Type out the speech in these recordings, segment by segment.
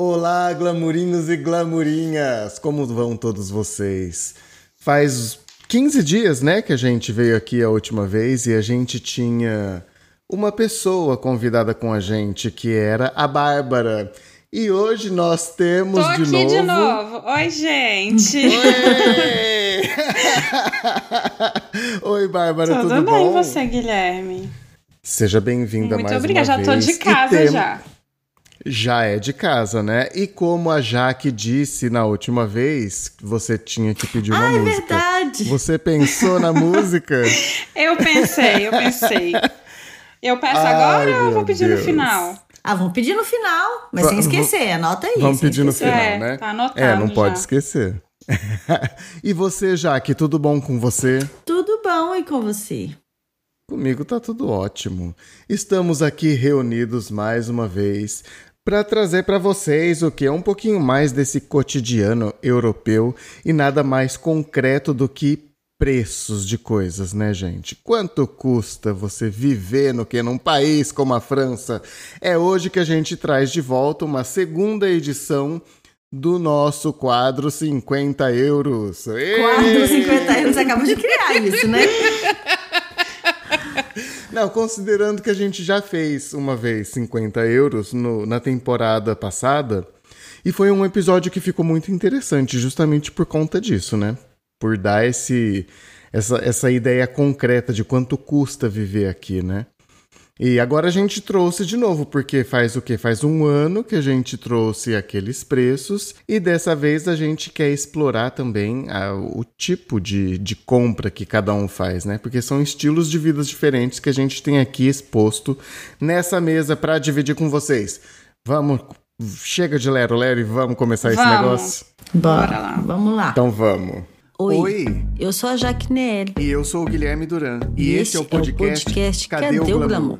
Olá, glamurinhos e glamurinhas! Como vão todos vocês? Faz 15 dias, né, que a gente veio aqui a última vez e a gente tinha uma pessoa convidada com a gente, que era a Bárbara. E hoje nós temos Tô de aqui novo. de novo. Oi, gente. Oi! Oi, Bárbara, Tudo, tudo, bem bom? você, Guilherme? Seja bem-vinda Muito mais obrigada. uma Já vez. tô de casa tem- já. Já é de casa, né? E como a Jaque disse na última vez, você tinha que pedir uma Ah, é música. verdade. Você pensou na música? Eu pensei, eu pensei. Eu peço Ai, agora ou eu vou pedir Deus. no final? Ah, vamos pedir no final, mas Va- sem esquecer, anota aí. Vamos pedir no esquecer. final, É, né? tá anotado é, não pode já. esquecer. e você, Jaque, tudo bom com você? Tudo bom e com você? Comigo tá tudo ótimo. Estamos aqui reunidos mais uma vez para trazer para vocês o que é um pouquinho mais desse cotidiano europeu e nada mais concreto do que preços de coisas, né, gente? Quanto custa você viver no que num país como a França? É hoje que a gente traz de volta uma segunda edição do nosso quadro 50 euros. Ê! Quadro 50 euros, acabou de criar isso, né? Não, considerando que a gente já fez uma vez 50 euros no- na temporada passada, e foi um episódio que ficou muito interessante, justamente por conta disso, né? Por dar esse, essa, essa ideia concreta de quanto custa viver aqui, né? E agora a gente trouxe de novo, porque faz o quê? Faz um ano que a gente trouxe aqueles preços e dessa vez a gente quer explorar também ah, o tipo de, de compra que cada um faz, né? Porque são estilos de vidas diferentes que a gente tem aqui exposto nessa mesa para dividir com vocês. Vamos, chega de lero-lero e vamos começar esse Vamos. negócio? Bora, Bora lá. vamos lá. Então vamos. Oi. Eu sou a Jaque Nelly. E eu sou o Guilherme Duran. E, esse, é o podcast, Cadê, o Glamour?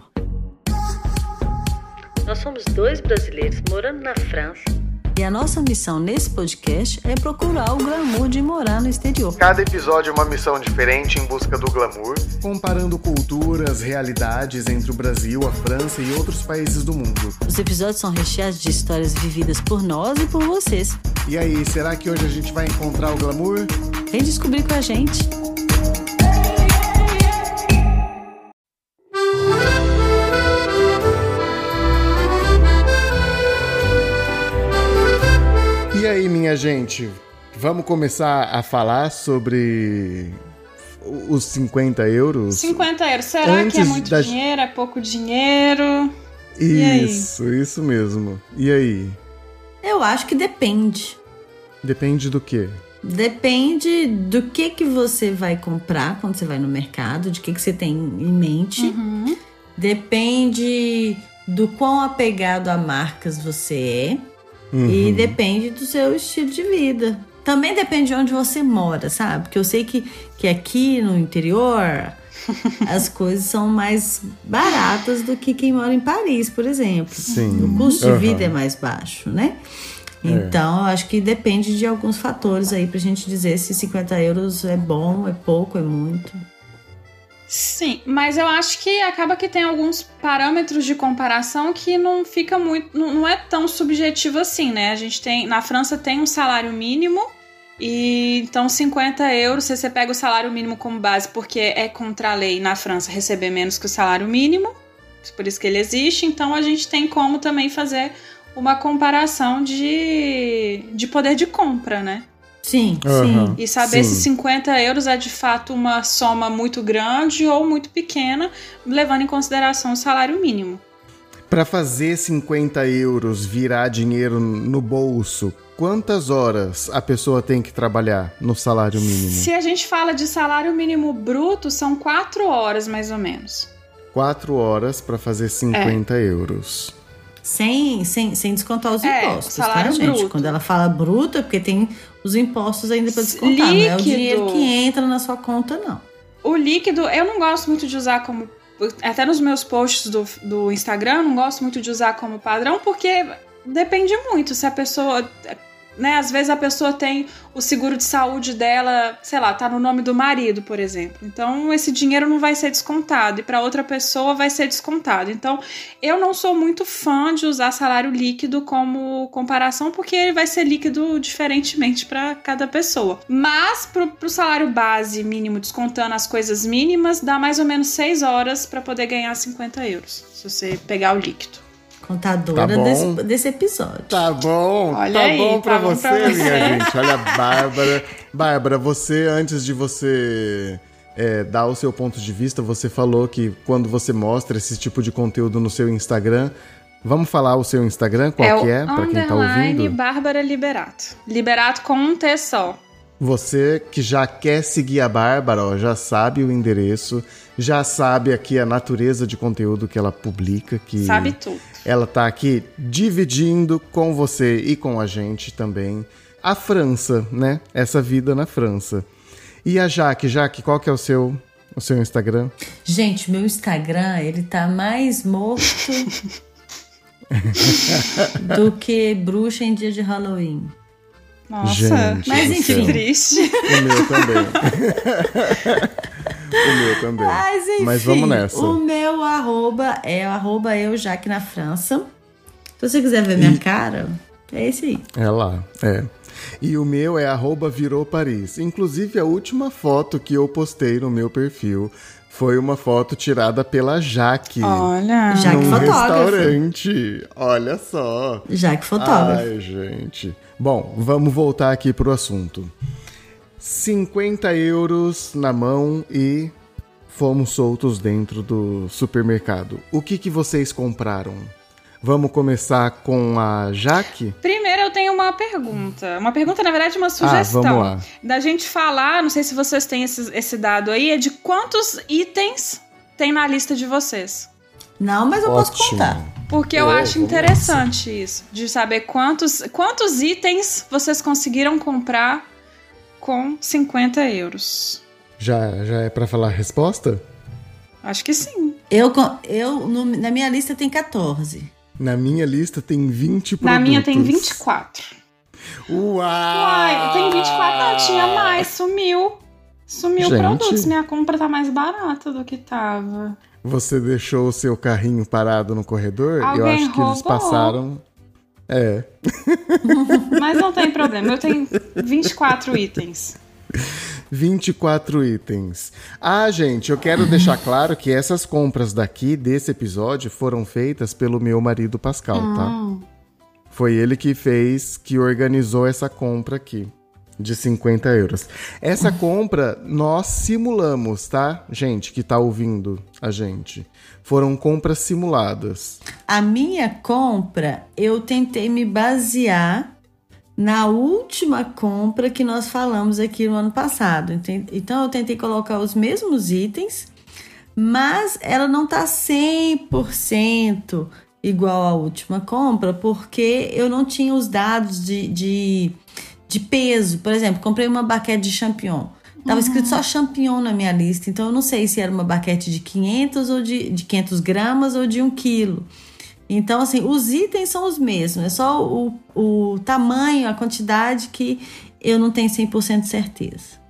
Nós somos dois brasileiros morando na França. E a nossa missão nesse podcast é procurar o glamour de morar no exterior. Cada episódio é uma missão diferente em busca do glamour, comparando culturas, realidades entre o Brasil, a França e outros países do mundo. Os episódios são recheados de histórias vividas por nós e por vocês. E aí, será que hoje a gente vai encontrar o glamour? Vem descobrir com a gente. Minha gente, vamos começar a falar sobre os 50 euros? 50 euros. Será que é Antes muito da- dinheiro? É pouco dinheiro? E aí? Isso, isso mesmo. E aí? Eu acho que depende. Depende do quê? Depende do que que você vai comprar quando você vai no mercado, de que que você tem em mente. Uhum. Depende do quão apegado a marcas você é. E Uhum. depende do seu estilo de vida. Também depende de onde você mora, sabe? Porque eu sei que, que aqui no interior as coisas são mais baratas do que quem mora em Paris, por exemplo. Sim. O custo de Aham. vida é mais baixo, né? Então, eu acho que depende de alguns fatores aí pra gente dizer se 50 euros é bom, é pouco, é muito. Sim, mas eu acho que acaba que tem alguns parâmetros de comparação que não fica muito. Não, não é tão subjetivo assim, né? A gente tem. Na França tem um salário mínimo. E então 50 euros, se você pega o salário mínimo como base, porque é contra a lei na França receber menos que o salário mínimo, por isso que ele existe, então a gente tem como também fazer uma comparação de, de poder de compra, né? Sim, Aham. sim. E saber Sim. se 50 euros é de fato uma soma muito grande ou muito pequena, levando em consideração o salário mínimo. Para fazer 50 euros virar dinheiro no bolso, quantas horas a pessoa tem que trabalhar no salário mínimo? Se a gente fala de salário mínimo bruto, são 4 horas mais ou menos. Quatro horas para fazer 50 É. euros. Sem, sem, sem descontar os É, impostos, salário tá, gente? bruto. Quando ela fala bruto, é porque tem os impostos ainda pra descontar. Não é o Líquido. dinheiro que entra na sua conta, não. O líquido, eu não gosto muito de usar como. Até nos meus posts do, do Instagram, eu não gosto muito de usar como padrão, porque depende muito. Se a pessoa né? Às vezes a pessoa tem o seguro de saúde dela, sei lá, tá no nome do marido, por exemplo. Então esse dinheiro não vai ser descontado e para outra pessoa vai ser descontado. Então eu não sou muito fã de usar salário líquido como comparação porque ele vai ser líquido diferentemente para cada pessoa. Mas pro, pro salário base mínimo descontando as coisas mínimas dá mais ou menos 6 horas para poder ganhar 50 euros se você pegar o líquido. Contadora Tá bom. desse, desse episódio. Tá bom, Olha tá aí, bom pra tá bom você, pra minha você. gente. Olha, Bárbara. Bárbara, você, antes de você é, dar o seu ponto de vista, você falou que quando você mostra esse tipo de conteúdo no seu Instagram, vamos falar o seu Instagram, qual é que é, pra quem tá underline ouvindo? Bárbara Liberato. Liberato com um T só. Você que já quer seguir a Bárbara, ó, já sabe o endereço, já sabe aqui a natureza de conteúdo que ela publica, que Sabe tudo. ela tá aqui dividindo com você e com a gente também a França, né? Essa vida na França. E a Jaque, Jaque, qual que é o seu o seu Instagram? Gente, meu Instagram, ele tá mais morto do que bruxa em dia de Halloween. Nossa, Gente Mas enfim. triste. O meu também. o meu também. Mas enfim, Mas vamos nessa. o meu arroba é o arroba eu, Jaque na França. Se você quiser ver minha cara, é esse aí. É lá, é. E o meu é arroba virou Paris. Inclusive, a última foto que eu postei no meu perfil foi uma foto tirada pela Jaque. Olha. Jaque num fotógrafa. restaurante. Olha só. Jaque fotógrafo. Ai, gente. Bom, vamos voltar aqui pro assunto. 50 euros na mão e fomos soltos dentro do supermercado. O que, que vocês compraram? Vamos começar com a Jaque? Primeiro eu tenho uma pergunta. Uma pergunta, na verdade, uma sugestão. Ah, vamos lá. Da gente falar, não sei se vocês têm esse, esse dado aí, é de quantos itens tem na lista de vocês. Não, mas eu posso contar. Porque eu Oh, acho interessante isso, de saber quantos, quantos itens vocês conseguiram comprar com 50 euros. Já, já é pra falar a resposta? Acho que sim. Eu, eu no- na minha lista tem 14. Na minha lista tem 20 produtos. Na minha tem 24. Uau! Uai, tem 24, não, tinha mais, sumiu. Sumiu Gente. produtos, minha compra tá mais barata do que tava. Você deixou o seu carrinho parado no corredor? eu Alguém acho que eles roubou. passaram. É. Mas não tem problema, eu tenho 24 itens. 24 itens. Ah, gente, eu quero deixar claro que essas compras daqui, desse episódio, foram feitas pelo meu marido Pascal, tá? Foi ele que fez, que organizou essa compra aqui. De 50 euros. Essa compra nós simulamos, tá? Gente que tá ouvindo a gente. Foram compras simuladas. A minha compra, eu tentei me basear na última compra que nós falamos aqui no ano passado. Então eu tentei colocar os mesmos itens, mas ela não tá 100% igual à última compra, porque eu não tinha os dados de, de, de peso. Por exemplo, comprei uma baquete de champignon. Tava escrito só champignon na minha lista, então eu não sei se era uma baquete de 500 ou de, de 500 gramas ou de 1 quilo. Então, assim, os itens são os mesmos, é só o, o tamanho, a quantidade que eu não tenho 100% de certeza.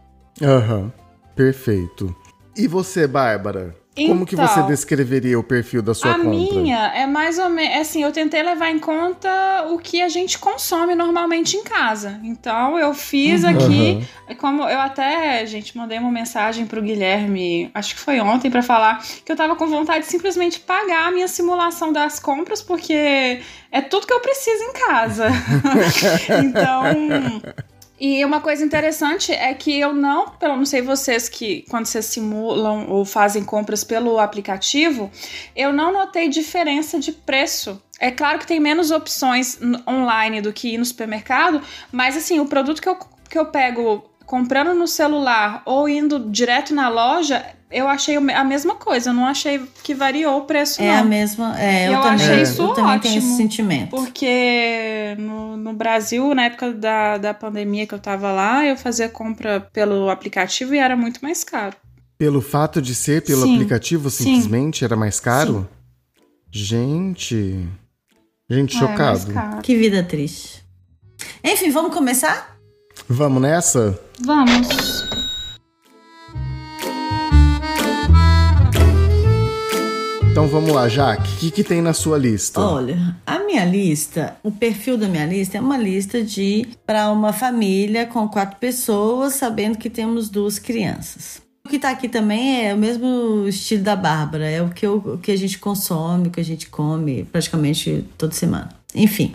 Aham. Perfeito. E você, Bárbara? Como que Então, você descreveria o perfil da sua a compra? minha é mais ou menos. Assim, eu tentei levar em conta o que a gente consome normalmente em casa. Então, eu fiz aqui. Como eu até, gente, mandei uma mensagem pro Guilherme, acho que foi ontem, pra falar que eu tava com vontade de simplesmente pagar a minha simulação das compras, porque é tudo que eu preciso em casa. então. E uma coisa interessante é que eu não, pelo não sei vocês que quando vocês simulam ou fazem compras pelo aplicativo, eu não notei diferença de preço. É claro que tem menos opções online do que ir no supermercado, mas assim, o produto que eu, que eu pego comprando no celular ou indo direto na loja, eu achei a mesma coisa. Eu não achei que variou o preço, É não. a mesma. É, eu, Eu também, achei eu isso também tenho esse ótimo, sentimento. Porque no, no Brasil, na época da, da pandemia que eu tava lá, eu fazia compra pelo aplicativo e era muito mais caro. Pelo fato de ser pelo Sim. aplicativo, Sim. simplesmente era mais caro? Gente. Gente, Ah, é chocado. Que vida triste. Enfim, vamos começar? Vamos nessa? Vamos. Então vamos lá, Jaque. O que, que tem na sua lista? Olha, a minha lista, o perfil da minha lista é uma lista de para uma família com quatro pessoas, sabendo que temos duas crianças. O que tá aqui também é o mesmo estilo da Bárbara, é o que, eu, o que a gente consome, o que a gente come praticamente toda semana. Enfim,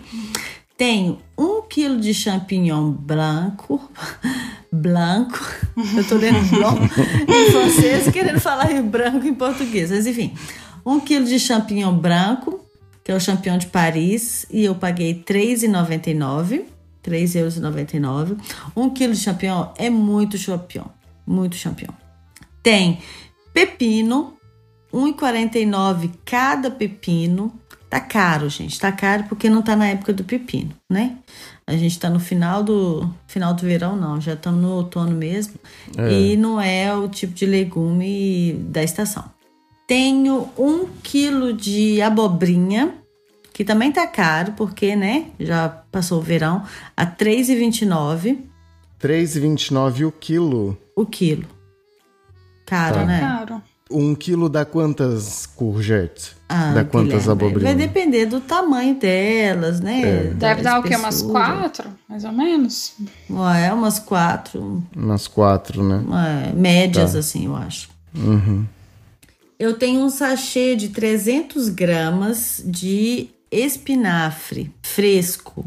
tenho um quilo de champignon branco, branco, eu tô lendo em francês, querendo falar em branco em português, mas enfim, um quilo de champignon branco, que é o champignon de Paris, e eu paguei R$ 3,99. 3,99 euros. Um quilo de champignon é muito champignon. Muito champignon. Tem pepino, 1,49 cada pepino. Tá caro, gente. Tá caro porque não tá na época do pepino, né? A gente tá no final do final do verão, não. Já estamos no outono mesmo. É. E não é o tipo de legume da estação. Tenho um quilo de abobrinha, que também tá caro, porque, né, já passou o verão, a R$ 3,29 3,29 o quilo. o quilo. Caro, Tá. né? Claro. Um quilo dá quantas courgettes? Ah, dá quantas Guilherme, abobrinhas? Vai depender do tamanho delas, né? É. Da Deve dar o quê? Umas quatro, mais ou menos? É, umas quatro. Umas quatro, né? é, médias, Tá. assim, eu acho. Uhum. Eu tenho um sachê de 300 gramas de espinafre fresco,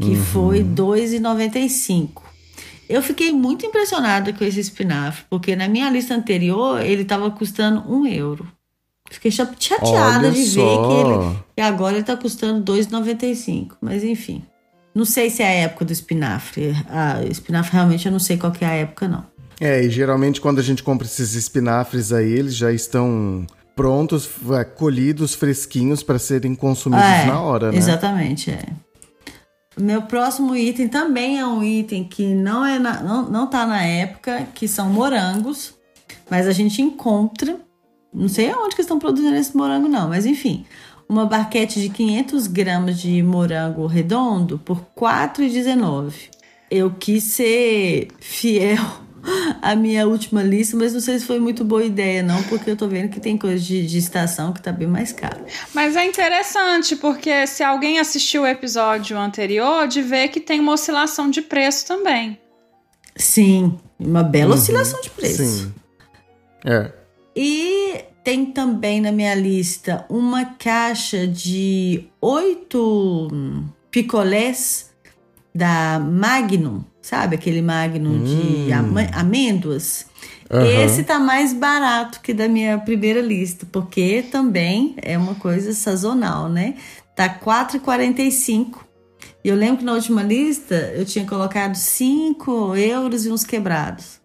que Uhum. foi R$ 2,95. Eu fiquei muito impressionada com esse espinafre, porque na minha lista anterior ele estava custando um euro. Fiquei cha- chateada Olha de ver só. que ele. E agora ele está custando R$ 2,95. Mas enfim. Não sei se é a época do espinafre. A espinafre realmente eu não sei qual que é a época, não. É, e geralmente quando a gente compra esses espinafres aí, eles já estão prontos, é, colhidos, fresquinhos para serem consumidos É, na hora, né? Exatamente, é. Meu próximo item também é um item que não é na- não, não tá na época, que são morangos, mas a gente encontra, não sei aonde que estão produzindo esse morango não, mas enfim, uma barquete de 500 gramas de morango redondo por R$ 4,19. Eu quis ser fiel à minha última lista, mas não sei se foi muito boa ideia não, porque eu tô vendo que tem coisa de, de estação que tá bem mais caro. Mas é interessante, porque se alguém assistiu o episódio anterior, de ver que tem uma oscilação de preço também. Sim, uma bela oscilação de preço. Uhum. Sim. É. E tem também na minha lista uma caixa de oito picolés da Magnum, sabe? Aquele Magnum de ama- amêndoas. Hum. Aham. Esse tá mais barato que da minha primeira lista, porque também é uma coisa sazonal, né? Tá R$ 4,45. E eu lembro que na última lista eu tinha colocado 5 euros e uns quebrados.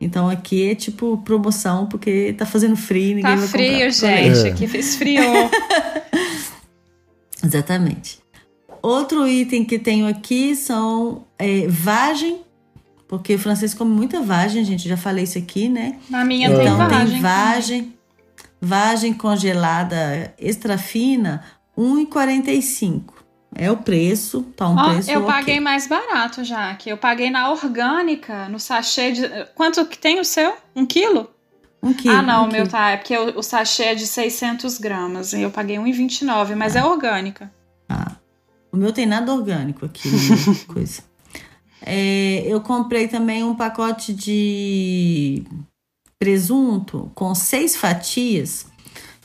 Então aqui é tipo promoção, porque tá fazendo frio, ninguém Tá vai frio, comprar. gente. É. Aqui esfriou. Exatamente. Outro item que tenho aqui são é, vagem, porque o francês come muita vagem, gente, já falei isso aqui, né? Na minha então tem vagem. tem vagem, vagem congelada extra fina, 1,45. É o preço, tá um Ó, preço eu ok. paguei mais barato já, que eu paguei na orgânica, no sachê de. Quanto que tem o seu? Um quilo? Um quilo. ah, não, um o meu quilo. tá. É porque o, o sachê é de 600 gramas. E eu paguei 1,29, mas é orgânica. Ah, o meu tem nada orgânico aqui, né? coisa. É, eu comprei também um pacote de presunto com seis fatias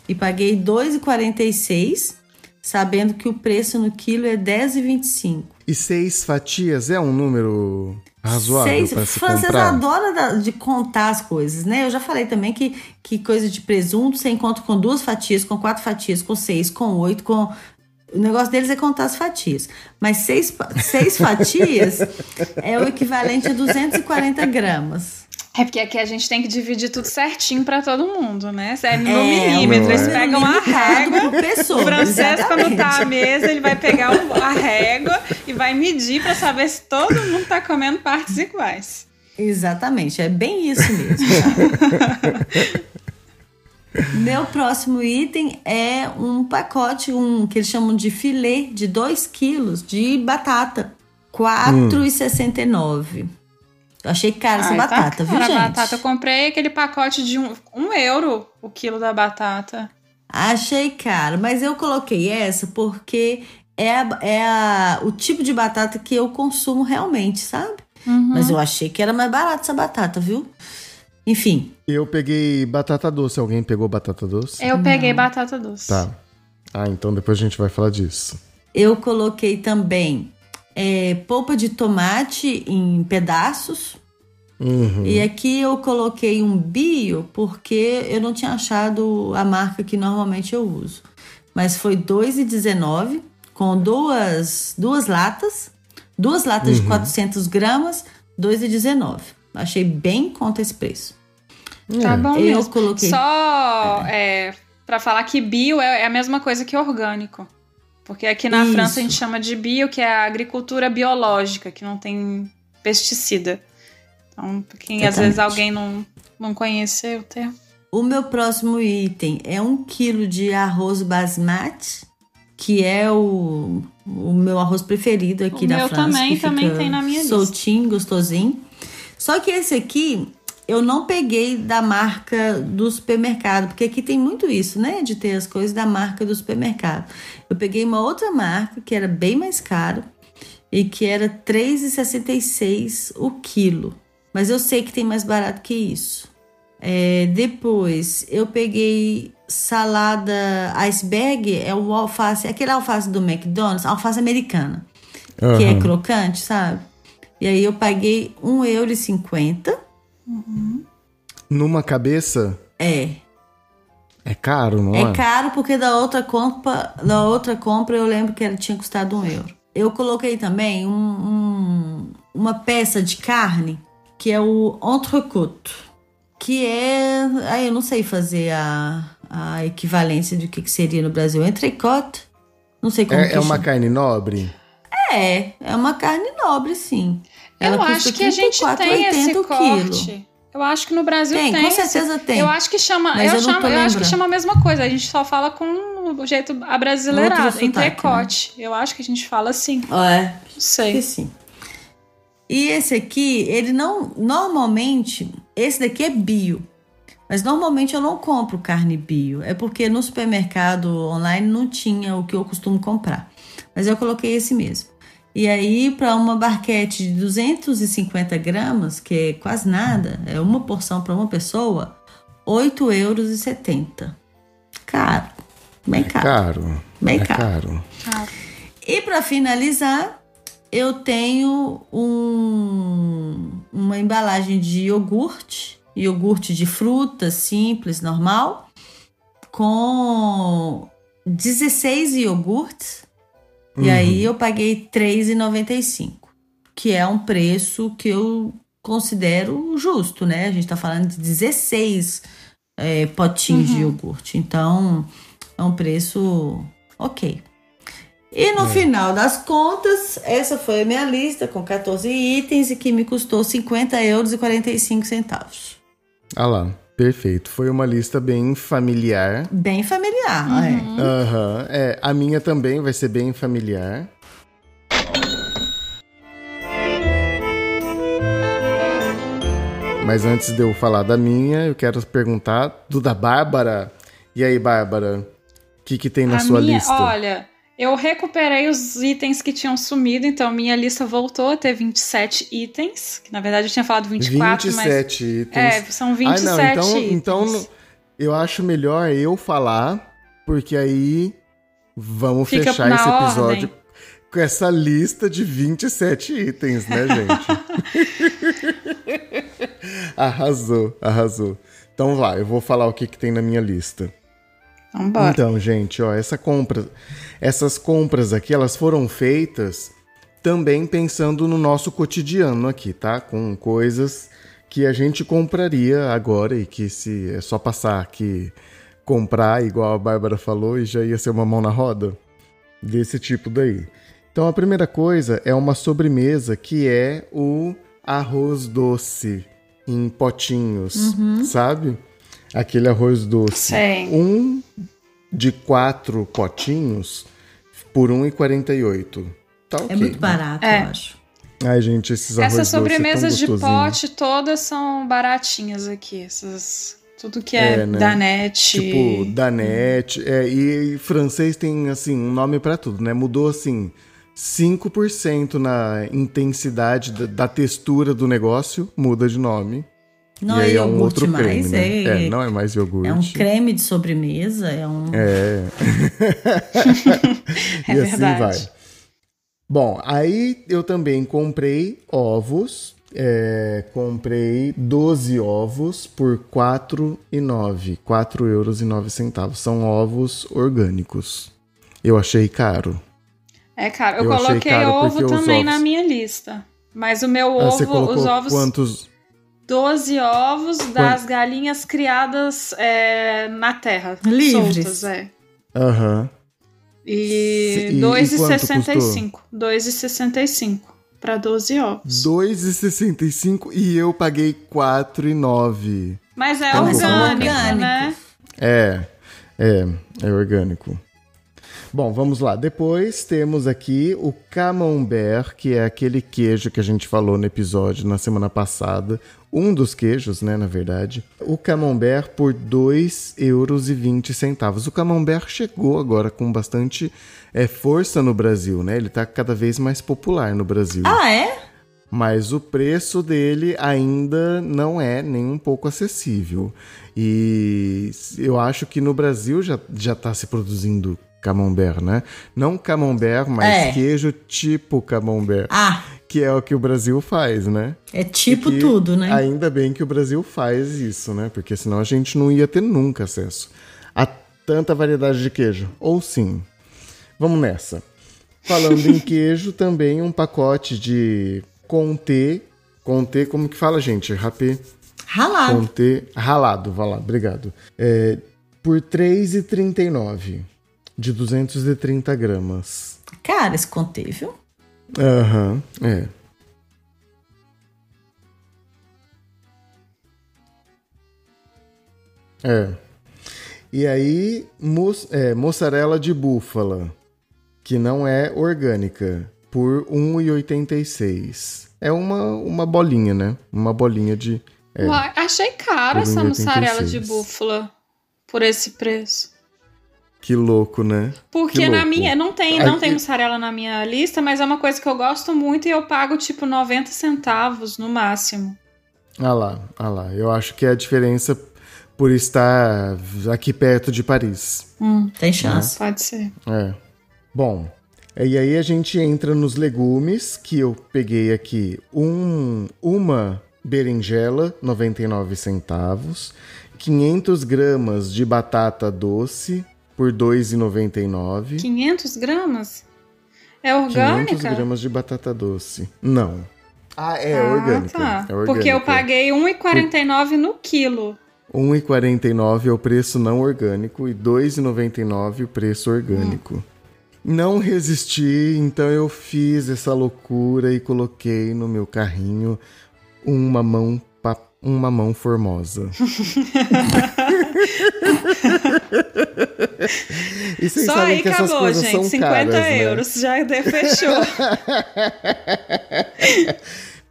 e paguei R$ 2,46, sabendo que o preço no quilo é R$ 10,25. E seis fatias é um número razoável Seis, para se francês comprar? adora da- de contar as coisas, né? Eu já falei também que, que coisa de presunto você encontra com duas fatias, com quatro fatias, com seis, com oito, com. O negócio deles é contar as fatias. Mas seis, seis fatias é o equivalente a 240 gramas. É porque aqui a gente tem que dividir tudo certinho pra todo mundo, né? É no É, milímetro. Eles é. pegam a régua. por pessoa. O francês, quando tá à mesa, ele vai pegar a régua e vai medir pra saber se todo mundo tá comendo partes iguais. Exatamente, é bem isso mesmo. tá? Meu próximo item é um pacote, um que eles chamam de filé de 2 quilos de batata. 4,69. Eu achei caro essa Ai, tá batata, viu, cara, gente? a batata. Eu comprei aquele pacote de um, um euro o quilo da batata. Achei caro, mas eu coloquei essa porque é, a- é a- o tipo de batata que eu consumo realmente, sabe? Uhum. Mas eu achei que era mais barato essa batata, viu? Enfim, Eu peguei batata doce. Alguém pegou batata doce? Eu peguei batata doce. Tá. Ah, então depois a gente vai falar disso. eu coloquei também é, polpa de tomate em pedaços. Uhum. E aqui eu coloquei um bio porque eu não tinha achado a marca que normalmente eu uso. Mas foi R$ 2,19 com duas, duas latas. Duas latas de 400 gramas, R$ 2,19. Achei bem em conta esse preço. Tá bom Eu mesmo. coloquei- Só é, para falar que bio é, é a mesma coisa que orgânico. Porque aqui na Isso. França a gente chama de bio, que é a agricultura biológica, que não tem pesticida. Então, quem às vezes alguém não, não conhecer o termo. O meu próximo item é um quilo de arroz basmati, que é o, o meu arroz preferido aqui O da meu França. também, que também fica tem na minha lista. Soltinho, gostosinho. Só que esse aqui eu não peguei da marca do supermercado, porque aqui tem muito isso, né? De ter as coisas da marca do supermercado. Eu peguei uma outra marca que era bem mais caro e que era R$ 3,66 o quilo. Mas eu sei que tem mais barato que isso. É, depois eu peguei salada iceberg, é o alface, aquele alface do McDonald's, alface americana, que é crocante, sabe? E aí eu paguei R$1,50. Numa cabeça, É. é caro, não é? É caro porque da outra compra, da outra compra eu lembro que ele tinha custado um euro. Eu coloquei também um- um- uma peça de carne que é o entrecôte, que é, aí eu não sei fazer a, a equivalência de que, que seria no Brasil entrecôte. Não sei como É, que é uma chama. carne nobre? É, é uma carne nobre, sim. Eu Ela custa acho que a gente tem esse 34,80 o quilo. corte. Eu acho que no Brasil Tem, tem. com esse- certeza tem. Eu acho que chama. Mas eu eu chamo- eu acho que chama a mesma coisa. A gente só fala com o jeito abrasileirado. Sotaque, né? Entrecote. Eu acho que a gente fala assim. É, Não sei. sim. E esse aqui, ele não. Normalmente, esse daqui é bio. Mas normalmente eu não compro carne bio. É porque no supermercado online não tinha o que eu costumo comprar. Mas eu coloquei esse mesmo. E aí, para uma barquete de 250 gramas, que é quase nada, é uma porção para uma pessoa, R$ 8,70 Caro. Bem É caro. caro. Bem é caro. caro. E para finalizar, eu tenho um- uma embalagem de iogurte, iogurte de fruta simples, normal, com 16 iogurtes. E aí eu paguei R$ 3,95, que é um preço que eu considero justo, né? A gente tá falando de 16 é, potinhos de iogurte. Então, é um preço ok. E no final das contas, essa foi a minha lista com 14 itens e que me custou 50 euros e 45 centavos. Ah lá, perfeito. Foi uma lista bem familiar. Bem familiar, é. Aham. É, a minha também vai ser bem familiar. Mas antes de eu falar da minha, eu quero perguntar do da Bárbara. E aí, Bárbara, o que, que tem na a sua minha, lista? Olha, eu recuperei os itens que tinham sumido, então minha lista voltou a ter 27 itens. Que na verdade eu tinha falado 24, 27 itens. mas. É, são 27 ah, não, então, itens. então eu acho melhor eu falar, porque aí vamos Fica fechar esse episódio ordem. com essa lista de 27 itens, né, gente? arrasou, arrasou. Então vai, eu vou falar o que, que tem na minha lista. Vambora. Então, gente, ó, essa compra, essas compras aqui, elas foram feitas também pensando no nosso cotidiano aqui, tá? Com coisas que a gente compraria agora e que se é só passar aqui comprar, igual a Bárbara falou, e já ia ser uma mão na roda desse tipo daí. Então, a primeira coisa é uma sobremesa que é o arroz doce em potinhos, sabe? Aquele arroz doce. Sei. Um de quatro potinhos por R$ 1,48. Tá ok. É muito barato, É. eu acho. Ai, gente, esses arroz Essas doce é tão sobremesas de pote todas são baratinhas aqui. Essas, tudo que é, É, né? da net. Tipo, Danette. É, e, francês tem, assim, um nome pra tudo, né? Mudou, assim, 5% na intensidade da, da textura do negócio, muda de nome. Não e é é um iogurte outro mais, creme, né? é, não é mais iogurte. é um creme de sobremesa, é um. É. É e assim verdade. vai. Bom, aí eu também comprei ovos. é, comprei 12 ovos por R$ 4,09. 4 euros e 9 centavos. São ovos orgânicos. Eu achei caro. É, cara, eu, Eu coloquei caro ovo também ovos- na minha lista. Mas o meu Ah, você ovo, colocou os ovos. quantos? 12 ovos das galinhas criadas é, na terra. Livres. Soltas, é. Aham. E E- e 2,65. 2,65 para 12 ovos. 2,65 e eu paguei 4,9. Mas é Tá orgânico, Orgânico. né? É, é, é orgânico. Bom, vamos lá. Depois temos aqui o camembert, que é aquele queijo que a gente falou no episódio na semana passada. Um dos queijos, né, na verdade. O camembert por 2,20 euros. O camembert chegou agora com bastante é, força no Brasil, né? Ele tá cada vez mais popular no Brasil. Ah, é? Mas o preço dele ainda não é nem um pouco acessível. E eu acho que no Brasil já, já tá se produzindo camembert, né? Não camembert, mas É. queijo tipo camembert. Ah, Que é o que o Brasil faz, né? é tipo que tudo, né? Ainda bem que o Brasil faz isso, né? Porque senão a gente não ia ter nunca acesso a tanta variedade de queijo. Ou sim. Vamos nessa. Falando em queijo, também um pacote de Conté. Conté, como que fala, gente? Rapé. Ralado. Conté ralado, vai lá, obrigado. É, por R$ 3,39 de 230 gramas. Cara, esse contei, viu? Aham, é. É. E aí, mus- é, mozzarella de búfala, que não é orgânica, por R$ 1,86. É uma, uma bolinha, né? Uma bolinha de. É. Uai, achei caro Por essa 1,86. mussarela de búfala por esse preço. Que louco, né? Porque Que na louco. minha. Não tem, não tem mussarela na minha lista, mas é uma coisa que eu gosto muito e eu pago tipo 90 centavos no máximo. Ah lá, ah lá. Eu acho que é a diferença por estar aqui perto de Paris. Hum, Tem chance. pode ser. É. Bom, e aí a gente entra nos legumes, que eu peguei aqui um, uma berinjela, 99 centavos, 500 gramas de batata doce por 2,99. 500 gramas? É 500 orgânica? gramas de batata doce. Não. Ah, é Ah, orgânica. tá. É orgânica. Porque eu paguei 1,49 no quilo. 1,49 é o preço não orgânico e 2,99 o preço orgânico. Não resisti, então eu fiz essa loucura e coloquei no meu carrinho um mamão, pa- um mamão formosa. e vocês Só sabem aí que essas acabou, coisas gente. são 50 caras, né? euros. Já de- fechou.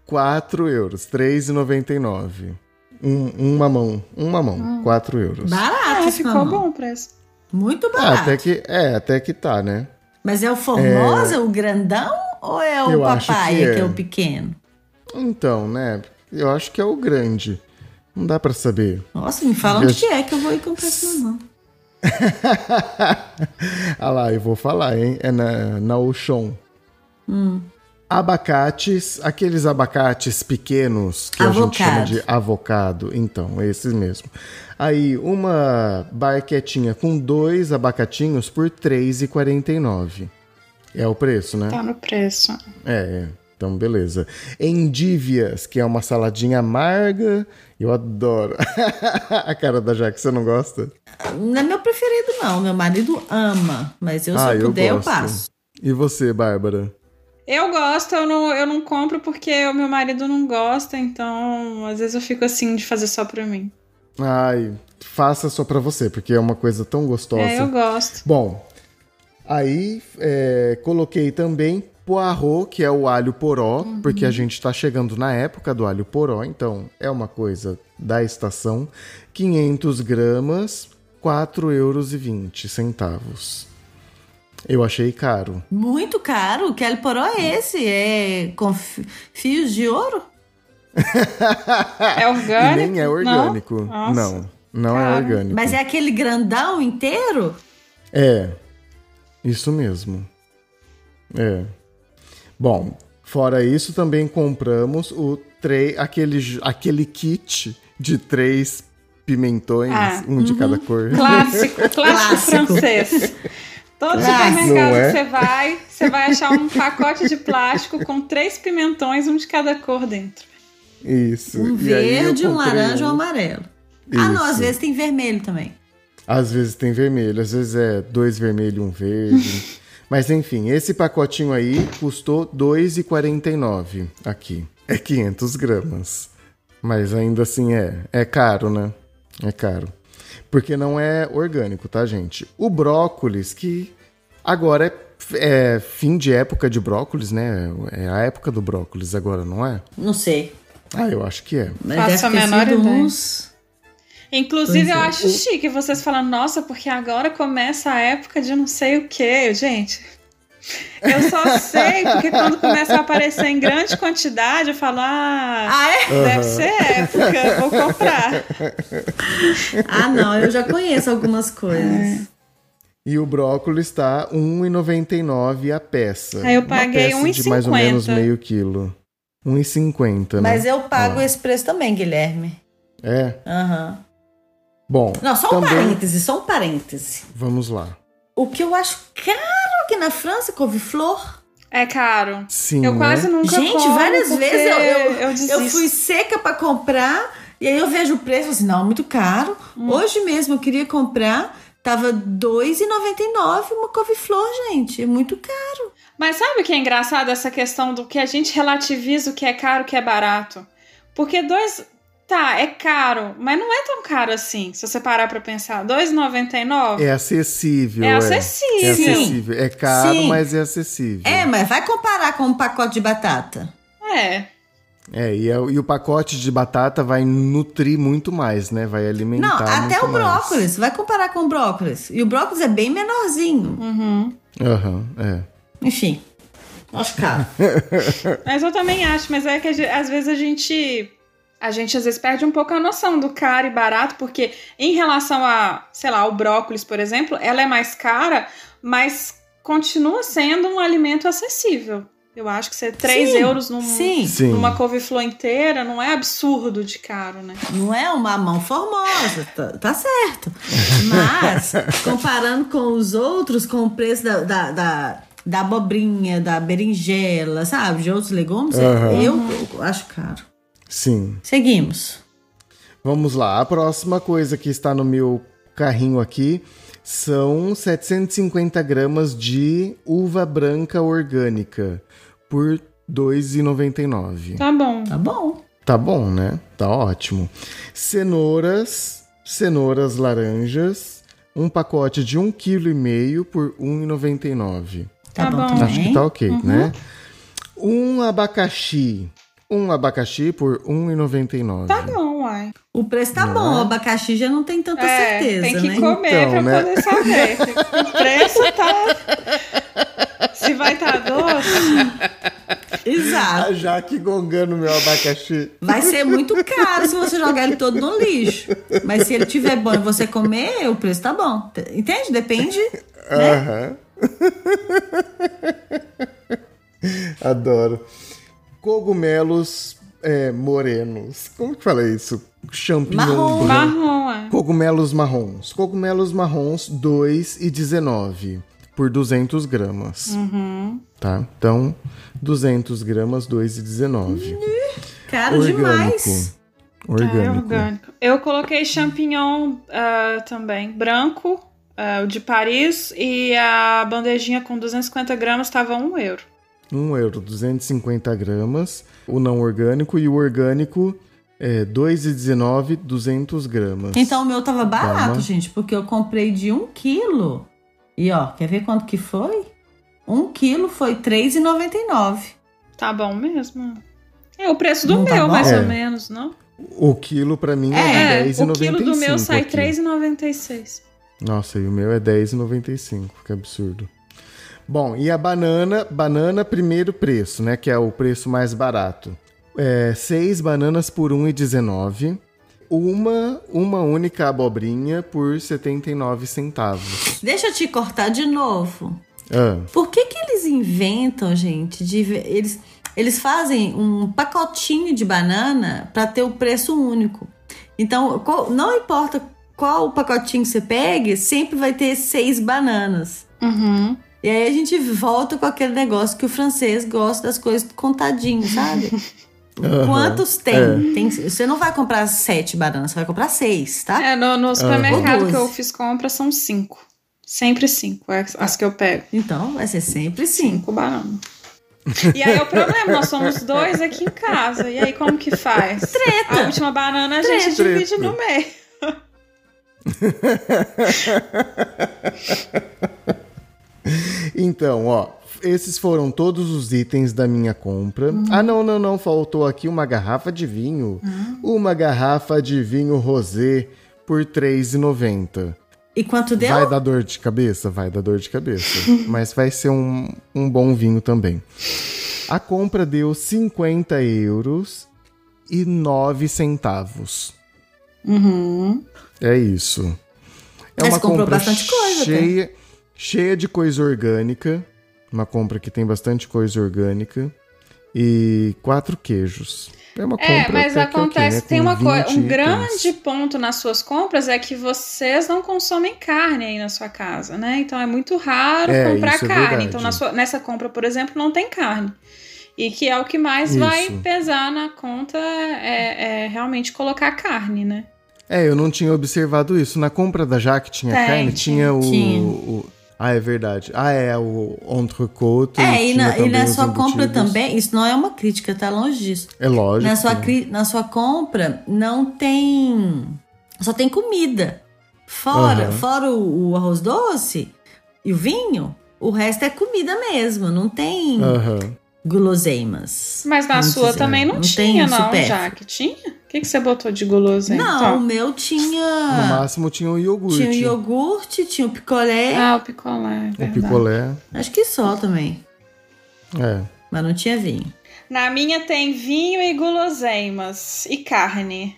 4 euros, 3,99. Um, um mamão, um mamão, 4 euros. Barato, ah, esse ficou mamão. bom o preço. Muito Ah, barato. até que, é, até que tá, né? Mas é o Formosa, o grandão? Ou é o Eu papai, que é. que é o pequeno? Então, né? Eu acho que é o grande. Não dá pra saber. Nossa, me fala Eu- onde que é que eu vou ir comprar esse mamão. ah lá, eu vou falar, hein? É na, na Auchan. Hum. Abacates, aqueles abacates pequenos que a gente chama Avocado. de avocado. Então, esses mesmo. Aí, uma barquetinha com dois abacatinhos por R$ 3,49. É o preço, né? Tá no preço. É, é. Então, beleza. Endívias, que é uma saladinha amarga. Eu adoro. a cara da Jaque, você não gosta? Não é meu preferido, não. Meu marido ama. Mas eu, se ah, eu eu puder, eu gosto. passo. E você, Bárbara? Eu gosto, eu não, eu não compro porque o meu marido não gosta, então às vezes eu fico assim de fazer só pra mim. Ai, faça só pra você, porque é uma coisa tão gostosa. É, eu gosto. Bom, aí é, coloquei também poarro, que é o alho poró, porque a gente tá chegando na época do alho poró, então é uma coisa da estação. 500 gramas, 4,20 euros centavos. Eu achei caro. Muito caro. O Kelly Poró é esse? É com fi- fios de ouro? É orgânico? E nem é orgânico. Não, Não, Nossa. não, é orgânico. Mas é aquele grandão inteiro? É, isso mesmo. É. Bom, fora isso, também compramos o tre aquele, aquele kit de três pimentões, Ah, um de cada cor. Clássico, clássico, Clássico. francês. Todo Clássico. supermercado é? que você vai, você vai achar um pacote de plástico com três pimentões, um de cada cor dentro. Isso. Um E verde, um laranja e um amarelo. Ah, não, Isso. às vezes tem vermelho também. Às vezes tem vermelho, às vezes é dois vermelhos e um verde. Mas enfim, esse pacotinho aí custou R$ 2,49 aqui. É 500 gramas. Mas ainda assim é, é caro, né? É caro. Porque não é orgânico, tá, gente? O brócolis, que agora é, é fim de época de brócolis, né? É a época do brócolis agora, não é? Não sei. Ah, eu acho que é. Mas Faço a deve ter menor sido ideia. uns... Inclusive, Pois eu é. acho chique vocês falando, nossa, porque agora começa a época de não sei o que, gente. Eu só sei, porque quando começa a aparecer em grande quantidade, eu falo, ah, Ah, é? deve ser época, vou comprar. Ah, não, eu já conheço algumas coisas. E o brócolis tá R$ 1,99 a peça. Aí eu Uma paguei peça de mais ou menos 1,50. meio quilo. R$ 1,50, né? Mas eu pago Ó. esse preço também, Guilherme. É. Aham. Bom, Não, só um também... parêntese, só um parêntese. Vamos lá. O que eu acho caro aqui na França, couve-flor. É caro. Sim, Eu né? quase nunca Gente, como, várias vezes eu, eu, eu eu fui seca pra comprar e aí eu vejo o preço assim, não, muito caro. Hum. Hoje mesmo eu queria comprar, tava R$ 2,99 uma couve-flor, gente. É muito caro. Mas sabe o que é engraçado essa questão do que a gente relativiza o que é caro, o que é barato? Porque dois. Tá, é caro, mas não é tão caro assim, se você parar pra pensar. R$ 2,99? É acessível. É É, acessível. É acessível. É caro, Sim. mas é acessível. É, mas vai comparar com um pacote de batata. É. É, e, é- e o pacote de batata vai nutrir muito mais, né? Vai alimentar Não, até muito o mais. brócolis. Vai comparar com o brócolis. E o brócolis é bem menorzinho. Uhum. Aham, é. Enfim, acho caro. Mas eu também acho, mas é que às vezes a gente. A gente às vezes perde um pouco a noção do caro e barato, porque em relação a, sei lá, o brócolis, por exemplo, ela é mais cara, mas continua sendo um alimento acessível. Eu acho que ser 3 Sim, euros num, Sim. Numa couve-flor inteira não é absurdo de caro, né? Não é uma mão formosa, tá, tá certo. Mas, comparando com os outros, com o preço da, da, da, da abobrinha, da berinjela, sabe? De outros legumes, Aham. eu, eu acho caro. Sim. Seguimos. Vamos lá. A próxima coisa que está no meu carrinho aqui são 750 gramas de uva branca orgânica por R$ 2,99. Tá bom. Tá bom. Tá bom, né? Tá ótimo. Cenouras, cenouras laranjas, um pacote de 1,5 kg por R$ 1,99. Tá, Tá bom, bom. também. Acho que tá ok, né? Um abacaxi, um abacaxi por R$ 1,99. Tá bom, uai. O preço tá Não bom, é? o abacaxi já não tem tanta É, certeza, tem que né? comer Então, pra né? poder saber. O preço tá. Se vai estar tá doce. Exato. A Jaque gongando meu abacaxi. Vai ser muito caro se você jogar ele todo no lixo. Mas se ele tiver bom e você comer, o preço tá bom. Entende? Depende. Aham. Adoro. Cogumelos é, morenos. Como que fala isso? Champignon Marrom. branco. Marrom, é. Cogumelos marrons. Cogumelos marrons 2,19 por 200 gramas. Uhum. Tá? Então, 200 gramas, 2,19. Caro demais. É Orgânico. orgânico. Eu coloquei champignon ah, também, branco, ah, o de Paris, e a bandejinha com 250 gramas estava 1 euro. 1 euro, 250 gramas. O não orgânico e o orgânico é 2,19, 200 gramas. Então o meu tava barato, Toma. gente, porque eu comprei de um quilo. E ó, quer ver quanto que foi? Um quilo foi R$3,99. Tá bom mesmo. É o preço do Não tá meu, bom? mais É. ou menos, não? O quilo pra mim É, é, É, o 10,95 quilo do meu sai aqui. R$3,96. Nossa, e o meu é 10,95, que absurdo. Bom, e a banana, banana primeiro preço, né, que é o preço mais barato. É, seis bananas por 1,19. Uma, uma única abobrinha por 79 centavos. Deixa eu te cortar de novo. Ah, Por que que eles inventam, gente, de eles eles fazem um pacotinho de banana para ter o preço único. Então, qual- não importa qual pacotinho você pegue, sempre vai ter seis bananas. Uhum. E aí a gente volta com aquele negócio que o francês gosta das coisas contadinho, sabe? Aham, Quantos tem? é. tem? Você não vai comprar sete bananas, você vai comprar seis, tá? É, no, no supermercado Ou que eu fiz compra são cinco. Sempre cinco, é as que eu pego. Então vai ser sempre cinco. Cinco bananas. E aí é o problema, nós somos dois aqui em casa. E aí como que faz? Treta. A última banana a gente Treta. divide no meio. Então, ó, esses foram todos os itens da minha compra. Ah, não, não, não, faltou aqui uma garrafa de vinho. Uma garrafa de vinho rosé por R$ 3,90. E quanto deu? Vai dar dor de cabeça? Vai dar dor de cabeça. Mas vai ser um, um bom vinho também. A compra deu 50 euros e 9 centavos. Uhum. É isso. É Mas uma comprou compra bastante coisa, cheia, cheia de coisa orgânica. Uma compra que tem bastante coisa orgânica. E quatro queijos. É uma É, compra mas que ok, acontece, né? tem uma coisa, 20 um itens. grande ponto nas suas compras é que vocês não consomem carne aí na sua casa, né? Então é muito raro É, comprar é carne. verdade. então na sua- nessa compra, por exemplo, não tem carne. E que é o que mais Isso. vai pesar na conta é, é realmente colocar carne, né? É, eu não tinha observado isso. Na compra da Jaque tinha Tem, carne, tinha, o, tinha. o- Ah, é verdade. Ah, é o entrecôte. É, e na, e na sua compra também, isso não é uma crítica, tá longe disso. É lógico. Na sua, na sua compra não tem. Só tem comida. Fora, Aham. fora o, o arroz doce e o vinho, o resto é comida mesmo. Não tem Aham. Guloseimas. Mas na sua dizer. também não, Não tinha, não, supérfluo. Jaque. Tinha? O que, que você botou de guloseima? Não, Tá. o meu No tinha. máximo tinha o iogurte. Tinha o iogurte, tinha o picolé. Ah, o picolé. O verdade. picolé. Acho que só também. É. Mas não tinha vinho. Na minha tem vinho e guloseimas. E carne.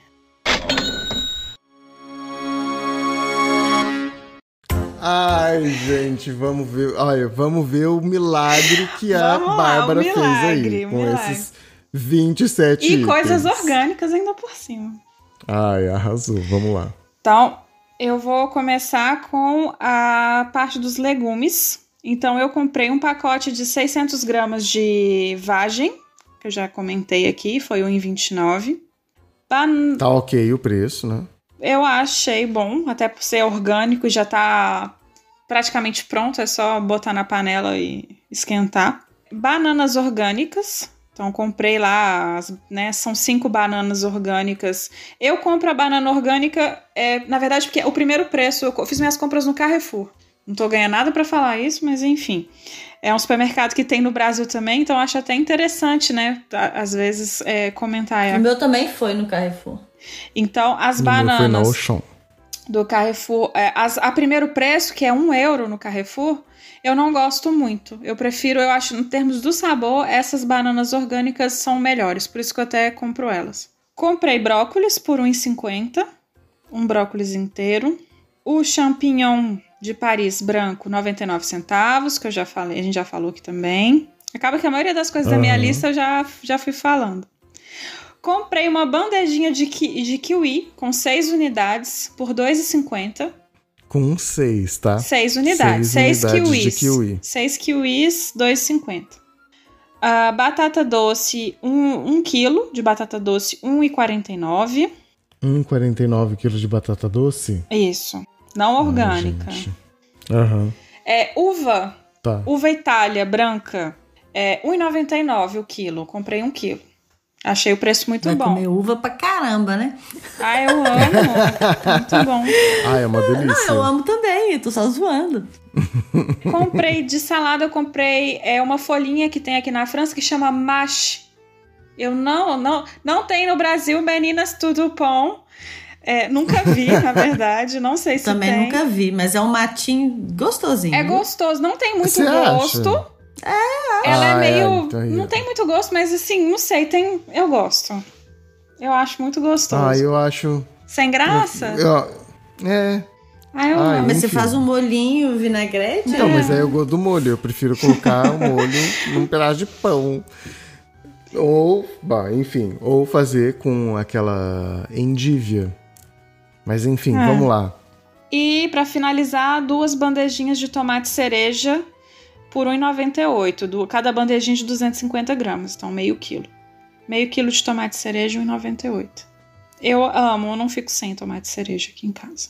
Ai, gente, vamos ver. Olha, vamos ver o milagre que a lá, Bárbara o fez milagre, aí. Com milagre. esses 27 E coisas itens. orgânicas ainda por cima. Ai, arrasou. Vamos lá. Então, eu vou começar com a parte dos legumes. Então, eu comprei um pacote de 600 gramas de vagem, que eu já comentei aqui, foi R$ 1,29. Ban- Tá ok o preço, né? Eu achei bom, até por ser orgânico já tá praticamente pronto, é só botar na panela e esquentar. Bananas orgânicas. Então comprei lá, né? São cinco bananas orgânicas. Eu compro a banana orgânica, é, na verdade, porque é o primeiro preço. Eu fiz minhas compras no Carrefour. Não tô ganhando nada pra falar isso, mas enfim. É um supermercado que tem no Brasil também, então acho até interessante, né? Às vezes é, comentar. O meu também foi no Carrefour. Então, as No bananas do Carrefour, é, as- a primeiro preço, que é um euro no Carrefour, eu não gosto muito. Eu prefiro, eu acho, em termos do sabor, essas bananas orgânicas são melhores. Por isso que eu até compro elas. Comprei brócolis por 1,50. Um brócolis inteiro. O champignon de Paris branco, 99 centavos, que eu já falei, a gente já falou aqui também. Acaba que a maioria das coisas da minha lista eu já, já fui falando. Comprei uma bandejinha de, ki de kiwi com 6 unidades por R$ 2,50. Com seis, tá? 6 unidades. Seis 6 unidades kiwis. de kiwi. 6 kiwis, 2,50. Ah, batata doce, 1 um, um quilo de batata doce, 1,49. 1,49 quilos de batata doce? Isso. Não orgânica. Aham. é uva, Tá. uva Itália branca, é 1,99 o quilo. Comprei um quilo. Achei o preço muito Vai bom. comer uva pra caramba, né? Ah, eu amo. muito bom. Ah, é uma Não, delícia. eu amo também, eu tô só zoando. Comprei de salada, eu comprei é, uma folhinha que tem aqui na França que chama mâche. Eu não, não, não tem no Brasil, meninas, tudo bom. É, nunca vi, na verdade, não sei se também tem. nunca vi, mas é um matinho gostosinho. É viu? gostoso, não tem muito Você acha? É, ela Ah, é é, meio. então aí, não tem muito gosto, mas assim, não sei, tem. Eu gosto. Eu acho muito gostoso. Ah, eu acho. Sem graça? Eu- é. Ah, eu amo. Mas você Enfim. faz um molhinho, vinagrete? Então, é. mas aí eu gosto do molho. Eu prefiro colocar o molho num pedaço de pão. Ou, bah, enfim, ou fazer com aquela endívia. Mas enfim, É. vamos lá. E pra finalizar, duas bandejinhas de tomate cereja por R$ 1,98. Du- Cada bandejinha de 250 gramas, então meio quilo. Meio quilo de tomate cereja, R$ 1,98. Eu amo, eu não fico sem tomate cereja aqui em casa.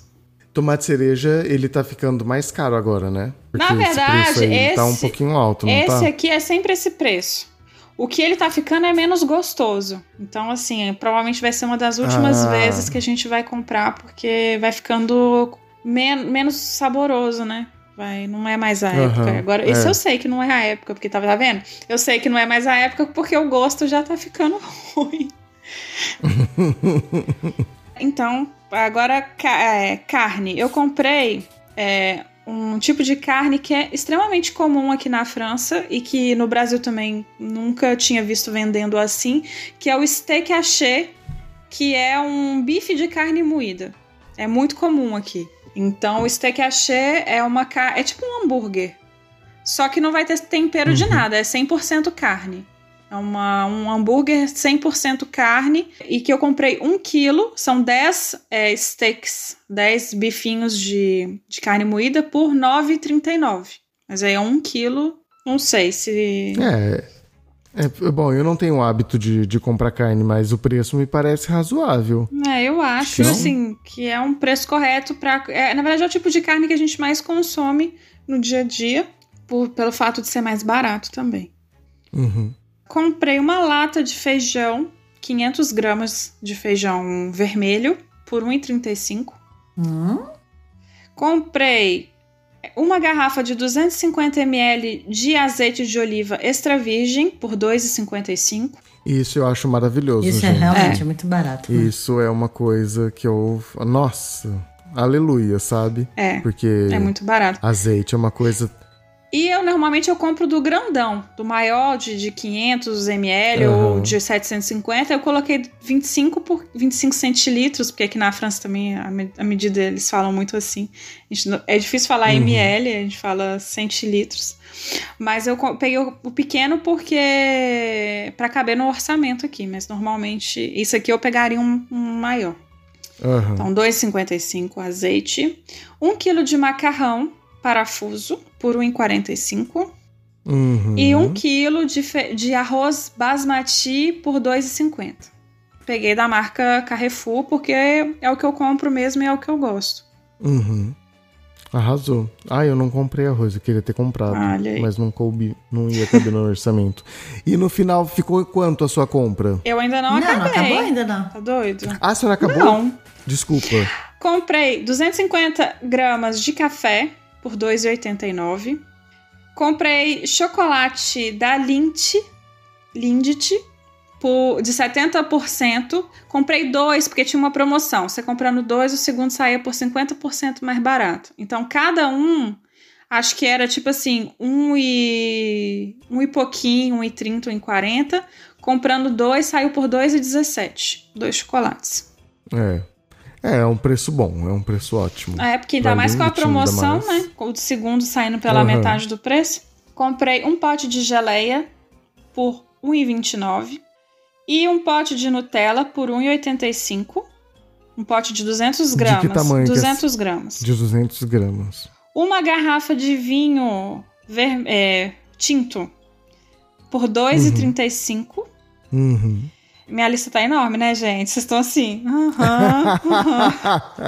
Tomate cereja, ele tá ficando mais caro agora, né? Na esse verdade, preço aí tá um esse- pouquinho alto, não Esse tá? aqui é sempre esse preço. O que ele tá ficando é menos gostoso. Então, assim, provavelmente vai ser uma das últimas Ah. vezes que a gente vai comprar, porque vai ficando men- menos saboroso, né? Vai, não é mais a Aham, época. Agora, é. eu sei que não é a época, porque tava tá vendo? Eu sei que não é mais a época porque o gosto já tá ficando ruim. então, agora é, carne. Eu comprei é, um tipo de carne que é extremamente comum aqui na França e que no Brasil também nunca tinha visto vendendo assim, que é o steak haché, que é um bife de carne moída. É muito comum aqui. Então, o steak haché é uma é tipo um hambúrguer. Só que não vai ter tempero de Uhum. nada, é 100% carne. É uma, um hambúrguer 100% carne e que eu comprei um quilo, são 10 é, steaks, 10 bifinhos de, de carne moída por R$ 9,39. Mas aí é um quilo, não sei se... É, é, Bom, eu não tenho o hábito de, de comprar carne, mas o preço me parece razoável. É, eu acho, Não? assim, que é um preço correto para. na verdade, é o tipo de carne que a gente mais consome no dia a dia, por, pelo fato de ser mais barato também. Uhum. Comprei uma lata de feijão, 500 gramas de feijão vermelho, por R$ 1,35. Hum? Comprei uma garrafa de 250 ml de azeite de oliva extra virgem, por R$ 2,55. Isso eu acho maravilhoso, Isso é gente. realmente é. muito barato. né? Isso é uma coisa que eu. Nossa, aleluia, sabe? É, Porque é muito barato. azeite é uma coisa. E eu normalmente eu compro do grandão, do maior de, de 500 ml ou Aham. de 750. Eu coloquei 25 por 25 centilitros, porque aqui na França também a, me- a medida eles falam muito assim. Gente é difícil falar Uhum. ml, a gente fala centilitros. Mas eu peguei o, o pequeno porque para caber no orçamento aqui, mas normalmente isso aqui eu pegaria um, um maior. Aham. Então, 2,55 azeite. 1 kg de macarrão parafuso por 1,45. Uhum. E 1 kg de, fe- de arroz basmati por 2,50. Peguei da marca Carrefour porque é o que eu compro mesmo e é o que eu gosto. Uhum. Arrasou. Ah, eu não comprei arroz, eu queria ter comprado. Olha aí. Mas não coube, não ia caber no orçamento. E no final ficou quanto a sua compra? Eu ainda não, Não, acabei. não acabou ainda não. Tá doido? Ah, você não acabou? Não. Desculpa. Comprei 250 gramas de café por 2,89. Comprei chocolate da Lindt, Lindt por, de 70%. Comprei dois porque tinha uma promoção. Você comprando dois, o segundo saía por 50% mais barato. Então cada um, acho que era tipo assim, um e, um e pouquinho, um e 30, um e 40. Comprando dois, saiu por 2,17. Dois chocolates. É. É, é um preço bom, é um preço ótimo. É, porque ainda mais com a promoção, né? Com o segundo saindo pela Aham. metade do preço. Comprei um pote de geleia por R$ 1,29 e um pote de Nutella por R$ 1,85. Um pote de 200 De gramas. que tamanho que é 200 gramas. De 200 gramas. Uma garrafa de vinho ver- é, tinto por R$ 2,35. Uhum. Minha lista tá enorme, né, gente? Vocês estão assim. Aham, aham.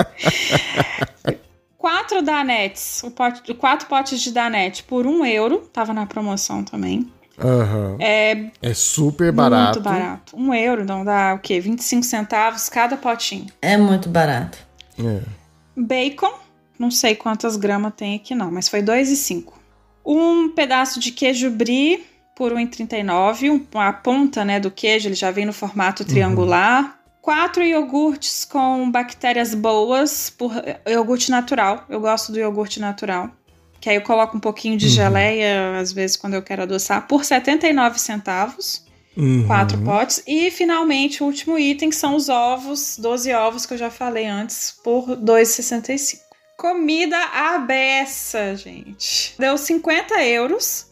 Quatro danetes, o pote, quatro potes de danete por um euro, tava na promoção também. Aham. É É super barato. muito barato. Um euro, não dá o quê? 25 centavos cada potinho. É muito barato. É. Bacon, não sei quantas gramas tem aqui não, mas foi 2,5. Um pedaço de queijo brie por 1,39. Um, a ponta né, do queijo, ele já vem no formato triangular. Quatro iogurtes com bactérias boas por iogurte natural. Eu gosto do iogurte natural. Que aí eu coloco um pouquinho de geleia, às vezes, quando eu quero adoçar, por 79 centavos. Uhum. Quatro potes. E, finalmente, o último item, são os ovos. 12 ovos que eu já falei antes, por 2,65. Comida à beça, gente. Deu 50 euros